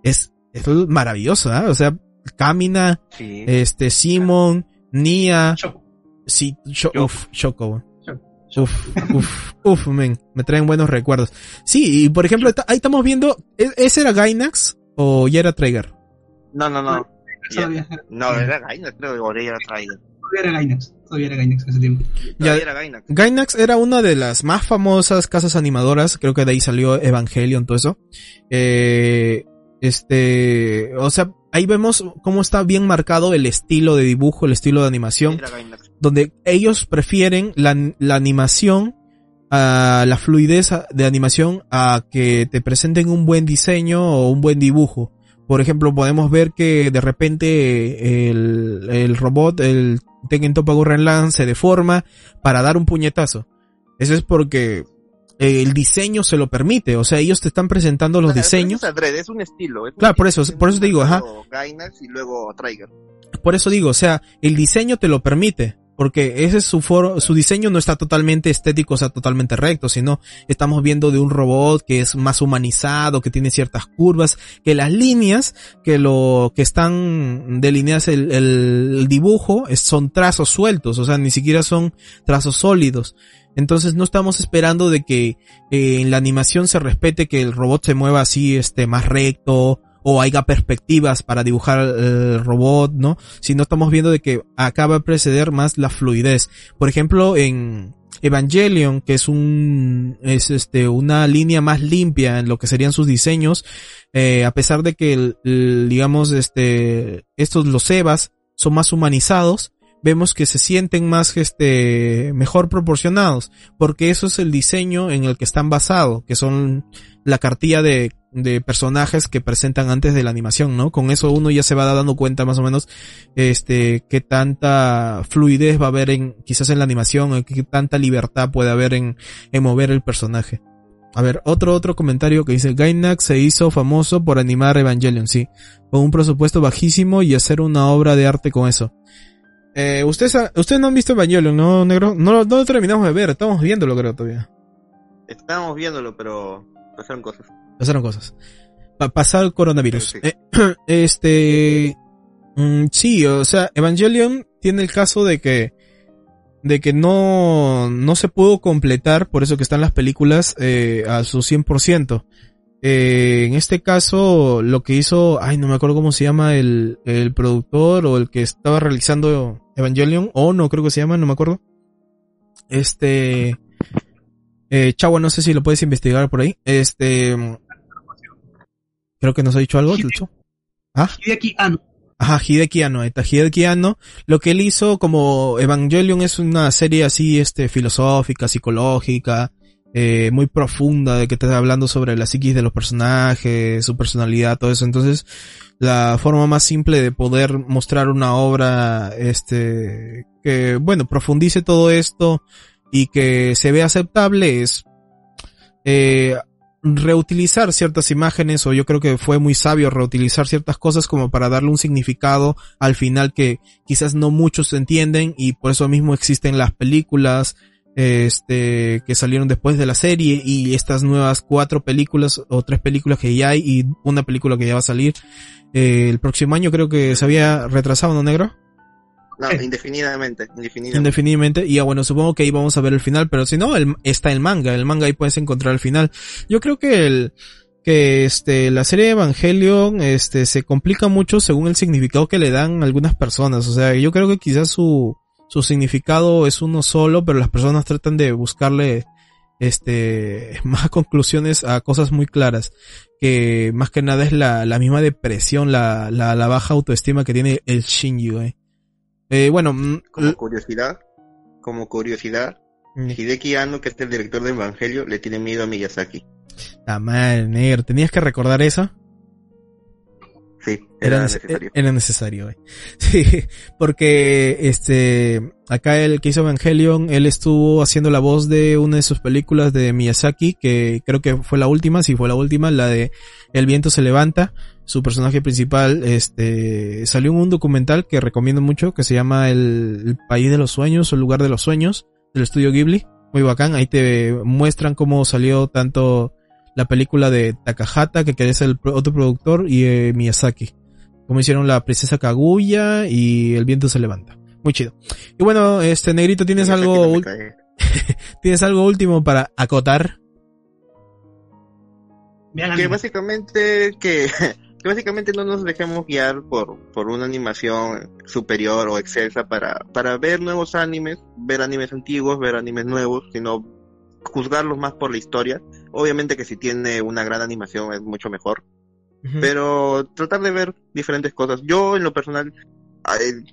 es, es maravilloso, ¿ah? O sea, Kamina, sí. este, Simon, Nia, Choco. sí, Sho- Choco. Uf. Uf, uf, men, me traen buenos recuerdos. Sí, y por ejemplo, ahí estamos viendo, ¿e- ¿ese era Gainax o ya era Traeger? no no no no era Gainax creo que era Trailer todavía era Gainax. Todavía era Gainax en ese tiempo. Ya. era Gainax Gainax era una de las más famosas casas animadoras, creo que de ahí salió Evangelion, todo eso. Eh, este, o sea, ahí vemos cómo está bien marcado el estilo de dibujo, el estilo de animación. Donde ellos prefieren la, la animación a la fluidez de animación a que te presenten un buen diseño o un buen dibujo. Por ejemplo, podemos ver que de repente el, el robot, el Tengen Toppa Gurren Lagann se deforma para dar un puñetazo. Eso es porque el diseño se lo permite. O sea, ellos te están presentando los diseños. Es, adrede, es un estilo. es un Claro, por eso- por eso te digo, ajá. Gainax y luego Trigger. Por eso digo, o sea, el diseño te lo permite. porque ese es su foro, su diseño no está totalmente estético, o sea, totalmente recto, sino estamos viendo de un robot que es más humanizado, que tiene ciertas curvas, que las líneas que lo que están delineadas el, el dibujo son trazos sueltos, o sea, ni siquiera son trazos sólidos. Entonces no estamos esperando de que eh, en la animación se respete que el robot se mueva así, este, más recto, o haya perspectivas para dibujar el robot, ¿no? Sino estamos viendo de que acaba de preceder más la fluidez. Por ejemplo, en Evangelion, que es un, es este, una línea más limpia en lo que serían sus diseños, eh, a pesar de que, el, digamos, este, estos, los Evas, son más humanizados, vemos que se sienten más este mejor proporcionados porque eso es el diseño en el que están basados que son la cartilla de, de personajes que presentan antes de la animación no con eso uno ya se va dando cuenta más o menos este qué tanta fluidez va a haber en quizás en la animación qué tanta libertad puede haber en, en mover el personaje a ver, otro otro comentario que dice Gainax se hizo famoso por animar Evangelion, sí, con un presupuesto bajísimo y hacer una obra de arte con eso. Eh, ustedes, ustedes no han visto Evangelion, ¿no, negro? No, no lo terminamos de ver, estamos viéndolo creo todavía. Estamos viéndolo, pero pasaron cosas. Pasaron cosas. Pa pasar el coronavirus. Eh, este... Mm, sí, o sea, Evangelion tiene el caso de que de que no, no se pudo completar, por eso que están las películas, eh, a su 100%. Eh, en este caso, lo que hizo, ay, no me acuerdo cómo se llama el, el productor o el que estaba realizando Evangelion, o no creo que se llama, no me acuerdo. Este, eh, Chavo, no sé si lo puedes investigar por ahí. Este, creo que nos ha dicho algo, Chucho. ¿Ah? Hideki Anno. Ajá, Hideki Anno, está Hideki Anno. Lo que él hizo como Evangelion es una serie así, este, filosófica, psicológica, eh, muy profunda de que te está hablando sobre la psiquis de los personajes, su personalidad, todo eso. Entonces, la forma más simple de poder mostrar una obra, este, que, bueno, profundice todo esto y que se vea aceptable es, eh, reutilizar ciertas imágenes o yo creo que fue muy sabio reutilizar ciertas cosas como para darle un significado al final que quizás no muchos entienden y por eso mismo existen las películas, este, que salieron después de la serie y estas nuevas cuatro películas o tres películas que ya hay y una película que ya va a salir eh, el próximo año creo que se había retrasado, ¿no, negro? No, indefinidamente, indefinidamente. Indefinidamente. Y ya bueno, supongo que ahí vamos a ver el final, pero si no, el, está el manga, el manga ahí puedes encontrar el final. Yo creo que el, que este, la serie de Evangelion, este, se complica mucho según el significado que le dan algunas personas. O sea, yo creo que quizás su, su significado es uno solo, pero las personas tratan de buscarle este más conclusiones a cosas muy claras que más que nada es la, la misma depresión la, la, la baja autoestima que tiene el Shinji eh, bueno mm, como curiosidad como curiosidad mm. Hideki Anno que es el director de Evangelio le tiene miedo a Miyazaki. La madre negro tenías que recordar eso Sí, era, necesario. Era necesario, Sí, porque este, acá el que hizo Evangelion, él estuvo haciendo la voz de una de sus películas de Miyazaki, que creo que fue la última, sí fue la última, la de El viento se levanta. Su personaje principal, este, salió en un documental que recomiendo mucho, que se llama El, el País de los Sueños o El Lugar de los Sueños, del estudio Ghibli. Muy bacán, ahí te muestran cómo salió tanto la película de Takahata, que es el otro productor, y eh, Miyazaki. Como hicieron la princesa Kaguya y El viento se levanta. Muy chido. Y bueno, este negrito, ¿tienes algo ¿Tienes algo último para acotar? Que básicamente que, que básicamente no nos dejemos guiar por, por una animación superior o excelsa para, para ver nuevos animes, ver animes antiguos, ver animes nuevos, sino juzgarlos más por la historia. Obviamente que si tiene una gran animación es mucho mejor. Pero tratar de ver diferentes cosas. Yo en lo personal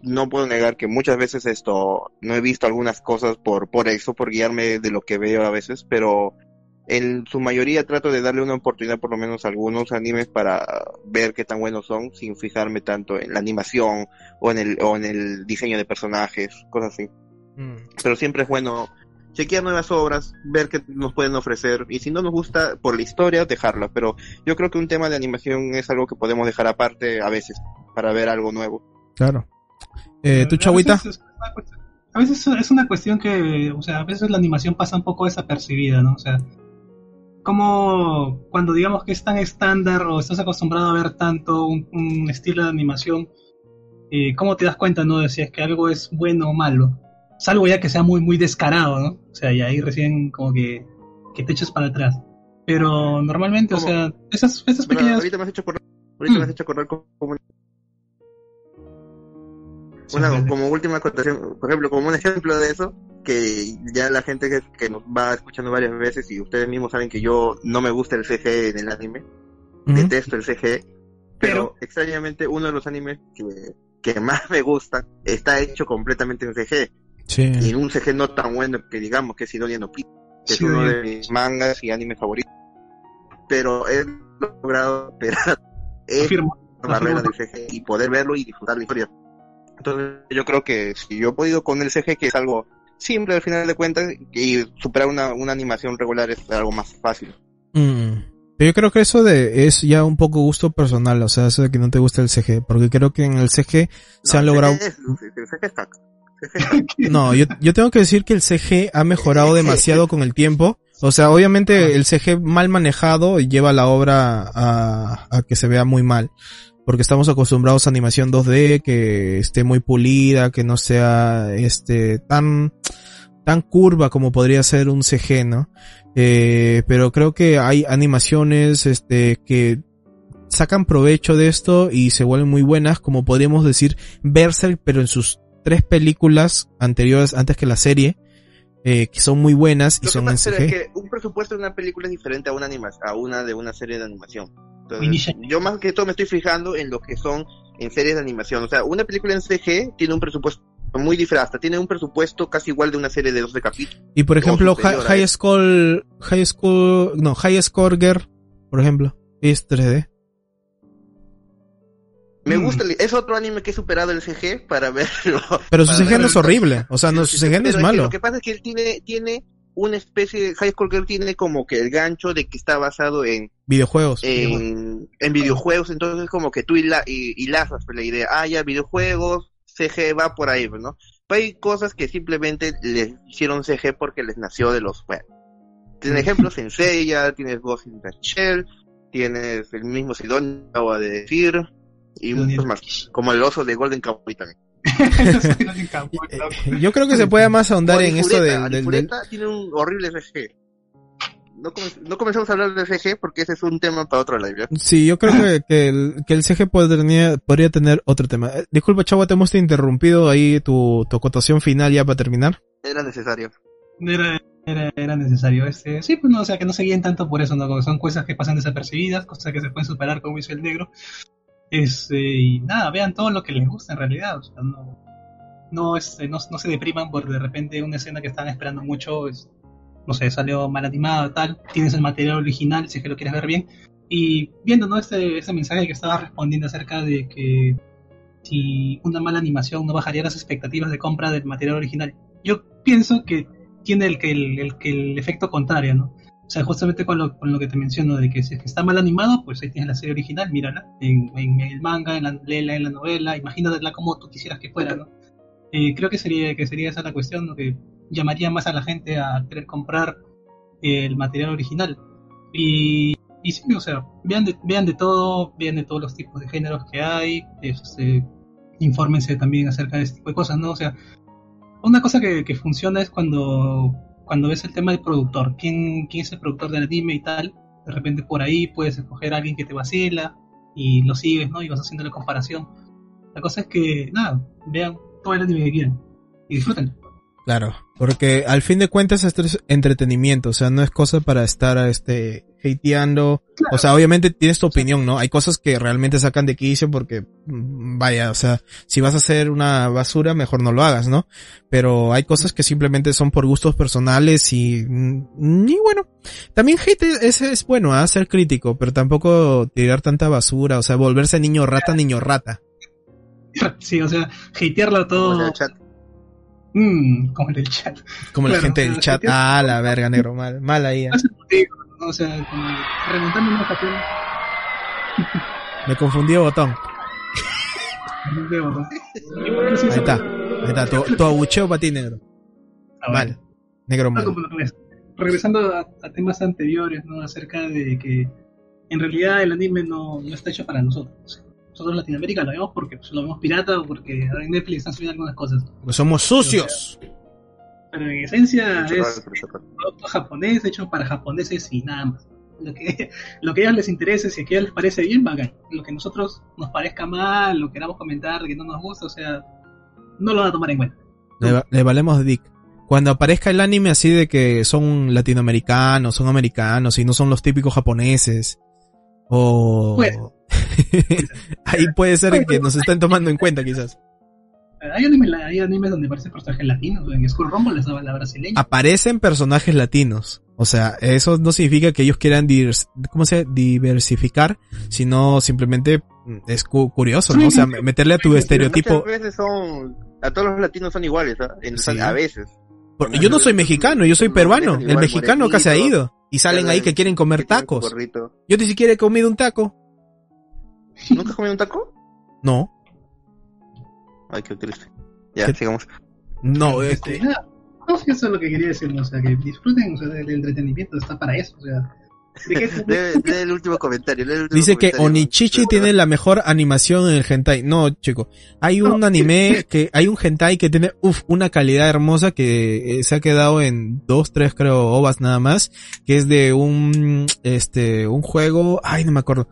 no puedo negar que muchas veces esto no he visto algunas cosas por por eso, por guiarme de lo que veo a veces, pero en su mayoría trato de darle una oportunidad por lo menos a algunos animes para ver qué tan buenos son sin fijarme tanto en la animación o en el o en el diseño de personajes, cosas así. Mm. Pero siempre es bueno chequear nuevas obras, ver qué nos pueden ofrecer y si no nos gusta por la historia, dejarla. Pero yo creo que un tema de animación es algo que podemos dejar aparte a veces para ver algo nuevo. Claro. Eh, ¿Tu chavita? a veces es una cuestión que, o sea, a veces la animación pasa un poco desapercibida, ¿no? O sea, como cuando digamos que es tan estándar o estás acostumbrado a ver tanto un, estilo de animación, eh, ¿cómo te das cuenta, no? De si es que algo es bueno o malo. Salvo ya que sea muy, muy descarado, ¿no? O sea, y ahí recién como que, que te echas para atrás. Pero normalmente, o sea, esas, esas pequeñas... Ahorita me has hecho correr, ahorita me has mm. hecho correr como una, como última acotación, por ejemplo, como un ejemplo de eso, que ya la gente que, nos va escuchando varias veces y ustedes mismos saben que yo no me gusta el CG en el anime, detesto el CG, pero, extrañamente uno de los animes que, que más me gusta está hecho completamente en CG. Y un CG no tan bueno que digamos que es Sidonia no que es uno de mis mangas y animes favoritos. Pero he logrado superar la barrera del CG y poder verlo y disfrutar la historia. Entonces yo creo que si yo he podido con el CG, que es algo simple al final de cuentas, y superar una, una animación regular es algo más fácil. Mm. Yo creo que eso de es ya un poco gusto personal, o sea, eso de que no te gusta el CG, porque creo que en el CG se han logrado... no, yo, yo tengo que decir que el CG ha mejorado demasiado con el tiempo. O sea, obviamente el CG mal manejado lleva la obra a, a que se vea muy mal porque estamos acostumbrados a animación 2D que esté muy pulida, que no sea este tan tan curva como podría ser un CG, ¿no? Eh, pero creo que hay animaciones este que sacan provecho de esto y se vuelven muy buenas, como podríamos decir Berserk, pero en sus tres películas anteriores antes que la serie, eh, que son muy buenas y son en CG. Es que un presupuesto de una película es diferente a una a una de una serie de animación yo más que todo me estoy fijando en lo que son en series de animación. O sea, una película en CG tiene un presupuesto muy diferente, hasta tiene un presupuesto casi igual de una serie de 12 capítulos. Y por ejemplo, High, School, High School, no, High Score Girl, por ejemplo, es 3D. Me gusta, es otro anime que he superado el CG para verlo. Pero su CG no es horrible, o sea, no, su CG no es malo. lo que pasa es que él tiene, tiene una especie de High School Girl tiene como que el gancho de que está basado en videojuegos. en, en videojuegos entonces como que tú y y pues, la idea ah ya videojuegos CG va por ahí pues, no pero hay cosas que simplemente les hicieron CG porque les nació de los juegos. Tienes ejemplos en Seiya tienes Ghost in the Shell tienes el mismo Sidon acabo de decir y muchos más como el oso de Golden Kamuy también Yo creo que se puede más ahondar en esto del, del, tiene un horrible FG. No, no, comenzamos a hablar de CG porque ese es un tema para otro live. Sí, yo creo que, que, el, que el CG podría, podría tener otro tema. Eh, disculpa, chavo, te hemos interrumpido ahí tu, tu acotación final ya para terminar. Era necesario. Era, era, era necesario. Este, sí, pues no, o sea, que no se guíen tanto por eso, ¿no? son cosas que pasan desapercibidas, cosas que se pueden superar, como dice el negro. Este, y nada, vean todo lo que les gusta en realidad. No, no, este, no, no se depriman por de repente una escena que están esperando mucho. Es, no sé, salió mal animada, tal. Tienes el material original si es que lo quieres ver bien. Y viendo ¿no? este, este mensaje que estaba respondiendo acerca de que si una mala animación no bajaría las expectativas de compra del material original, yo pienso que tiene el, el, el, el efecto contrario, ¿no? O sea, justamente con lo, con lo que te menciono, de que si está mal animado, pues ahí tienes la serie original, mírala, en, en el manga, en la, en la novela, imagínatela como tú quisieras que fuera, ¿no? Eh, creo que sería, que sería esa la cuestión, ¿no? que llamaría más a la gente a querer comprar el material original. Y, y sí, o sea, vean de, vean de todo, vean de todos los tipos de géneros que hay, este, infórmense también acerca de este tipo de cosas, ¿no? O sea, una cosa que, que funciona es cuando cuando ves el tema del productor, ¿quién, quién es el productor del anime y tal, de repente por ahí puedes escoger a alguien que te vacila y lo sigues, ¿no? Y vas haciendo la comparación. La cosa es que, nada, vean todo el anime que quieran y disfruten. Claro, porque al fin de cuentas esto es entretenimiento, o sea, no es cosa para estar este hateando, o sea, obviamente tienes tu opinión, ¿no? Hay cosas que realmente sacan de quicio porque mm, vaya, o sea, si vas a hacer una basura, mejor no lo hagas, ¿no? Pero hay cosas que simplemente son por gustos personales y mm, y bueno, también hate es, es bueno, ¿eh? ser crítico, pero tampoco tirar tanta basura, o sea, volverse niño rata, niño rata. Sí, o sea, hatearlo todo. Mm, como el chat. Como la gente del chat. Ah, la verga, negro. Mal, mal ahí. ¿eh? O sea, como remontando una ocasión. Me confundí de botón. botón. Ahí está. Ahí está, tu, tu abucheo para ti, negro. Ah, Mal. Negro mal. Regresando a, a temas anteriores, ¿no? Acerca de que en realidad el anime no, no está hecho para nosotros. Nosotros en Latinoamérica lo vemos porque pues, lo vemos pirata o porque ahora en Netflix están subiendo algunas cosas. Pues somos sucios. Pero en esencia Mucho es raro. producto japonés hecho para japoneses y nada más. Lo que, lo que a ellos les interese, si a ellos les parece bien, bacán. Lo que a nosotros nos parezca mal, lo queramos comentar, que no nos gusta, o sea, no lo van a tomar en cuenta. Le, va- le valemos dick. Cuando aparezca el anime así de que son latinoamericanos, son americanos y no son los típicos japoneses. O... Pues. Ahí puede ser que nos estén tomando en cuenta quizás. Hay animes, hay animes donde aparecen personajes latinos, en Skull Rumble estaba la brasileña. Aparecen personajes latinos. O sea, eso no significa que ellos quieran divers- ¿cómo se dice? diversificar, sino simplemente mm, es cu- curioso, ¿no? O sea, meterle a tu estereotipo. Muchas veces son, a todos los latinos son iguales, ¿ah? En- Sí. A veces. Yo no soy mexicano, yo soy peruano. El mexicano acá se ha ido. Y salen ahí que quieren comer Que tacos. Yo ni siquiera he comido un taco. ¿Nunca has comido un taco? No, Ay, qué triste. Ya, ¿Qué? sigamos. no, es Este, que- nada, no, eso es lo que quería decir, o sea, que disfruten, o sea, del entretenimiento, está para eso, o sea. ¿De qué- Lee, lee el último comentario. lee el último Dice que. Onichichi tiene la mejor animación en el hentai. No, chico. Hay un No. anime que, hay un hentai que tiene, uff, una calidad hermosa que eh, se ha quedado en dos, tres creo ovas nada más. Que es de un, este, un juego, ay, no me acuerdo.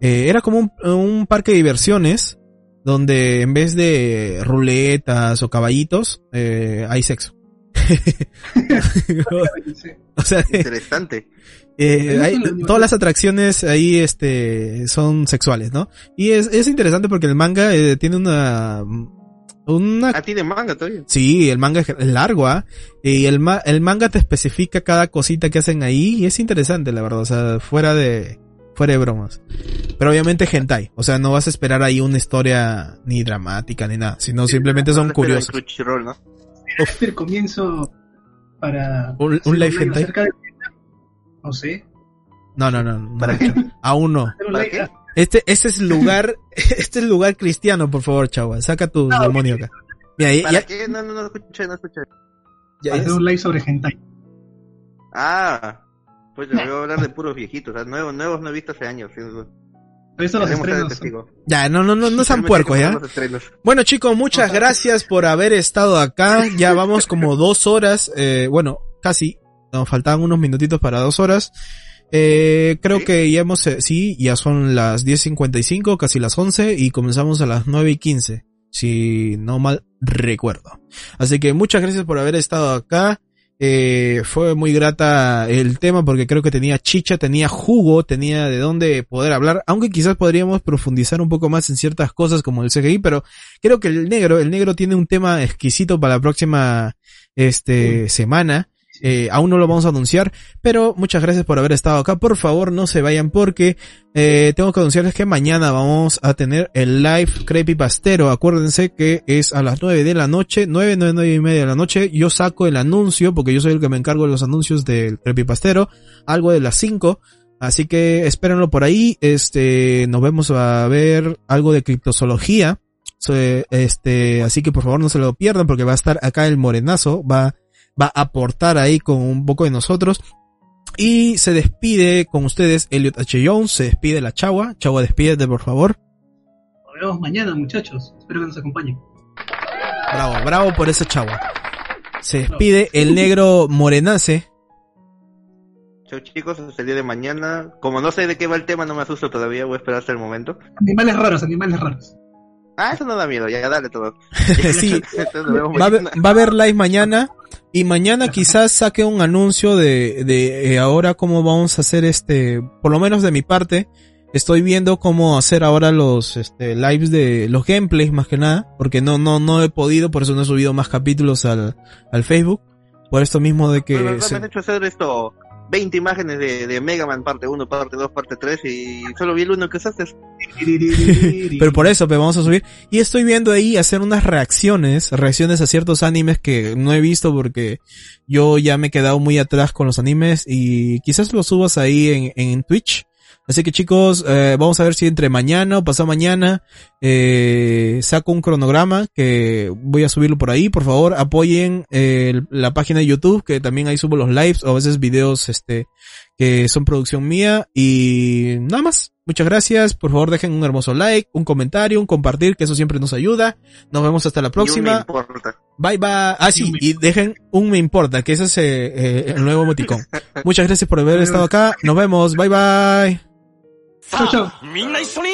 Eh, era como un, un parque de diversiones donde en vez de ruletas o caballitos, eh, hay sexo. o sea, Interesante. eh, hay- todas las atracciones ahí este son sexuales, ¿no? Y es, es interesante porque el manga eh, tiene una una Ah, tiene manga todavía. sí, el manga es largo, ¿ah? Y el ma- el manga te especifica cada cosita que hacen ahí y es interesante, la verdad, o sea, fuera de fuera de bromas. Pero obviamente hentai, o sea, no vas a esperar ahí una historia ni dramática ni nada, sino simplemente son curiosos. Crunchyroll, ¿no? Este el comienzo para Un- un live hentai. de- no sé No, no, no, no, ¿Para no, aún no. ¿Para qué? Este, este es el lugar, este es el lugar cristiano, por favor, chava. Saca tu Ah, ok. demonio acá. Mira, ya, ¿Para ya, qué? No, no, no escuché, no escuché. ya- hacer un live sobre hentai Ah, pues yo voy a hablar de puros viejitos, o sea, nuevos, nuevos no he visto hace años. sí, visto los estrenos ya, no, no, no, no sean puercos, ya. Bueno, chicos, muchas gracias por haber estado acá. Ya vamos como dos horas, eh, bueno, casi. Nos faltaban unos minutitos para dos horas. Eh, creo ¿Sí? que ya hemos, eh, sí, ya son las 10.55, casi las 11, y comenzamos a las 9 y 15, si no mal recuerdo. Así que muchas gracias por haber estado acá. Eh, fue muy grata el tema porque creo que tenía chicha, tenía jugo, tenía de dónde poder hablar, aunque quizás podríamos profundizar un poco más en ciertas cosas como el CGI, pero creo que el negro, el negro tiene un tema exquisito para la próxima, este, semana. Eh, aún no lo vamos a anunciar, pero muchas gracias por haber estado acá. Por favor, no se vayan porque eh, tengo que anunciarles que mañana vamos a tener el live creepypastero. Acuérdense que es a las 9 de la noche, 9, 9, 9 y media de la noche. Yo saco el anuncio porque yo soy el que me encargo de los anuncios del creepypastero. Algo de las 5. Así que espérenlo por ahí. Este, nos vemos a ver algo de criptozoología. So, este, así que por favor no se lo pierdan porque va a estar acá el morenazo. Va va a aportar ahí con un poco de nosotros. Y se despide con ustedes Elliot H. Jones, se despide la Chagua. Chagua, despídete por favor. nos vemos mañana muchachos espero que nos acompañen Bravo, bravo por esa Chagua. Se despide el negro Morenace. Chau chicos, hasta el día de mañana. Como no sé de qué va el tema, no me asusto todavía, voy a esperar hasta el momento. animales raros animales raros Ah, eso no da miedo, ya, ya dale todo. sí, va a, va a haber live mañana. Y mañana quizás saque un anuncio de, de eh, ahora cómo vamos a hacer este, por lo menos de mi parte. Estoy viendo cómo hacer ahora los este, lives de los gameplays más que nada, porque no no no he podido, por eso no he subido más capítulos al, al Facebook. Por esto mismo de que Bueno, me se- has hecho hacer esto, 20 imágenes de, de Mega Man parte 1, parte 2, parte 3 y solo vi el uno que usaste. Pero por eso, pero vamos a subir. Y estoy viendo ahí hacer unas reacciones, reacciones a ciertos animes que no he visto porque yo ya me he quedado muy atrás con los animes y quizás los subas ahí en, en Twitch. Así que chicos, eh, vamos a ver si entre mañana o pasado mañana eh, saco un cronograma que voy a subirlo por ahí. Por favor, apoyen eh, la página de YouTube, que también ahí subo los lives o a veces videos este que son producción mía. Y nada más. Muchas gracias. Por favor, dejen un hermoso like, un comentario, un compartir, que eso siempre nos ayuda. Nos vemos hasta la próxima. Bye bye. Ah, sí, y dejen un me importa, que ese es eh, eh, el nuevo emoticón. Muchas gracias por haber estado acá. Nos vemos. Bye bye. さあ、みんな一緒に、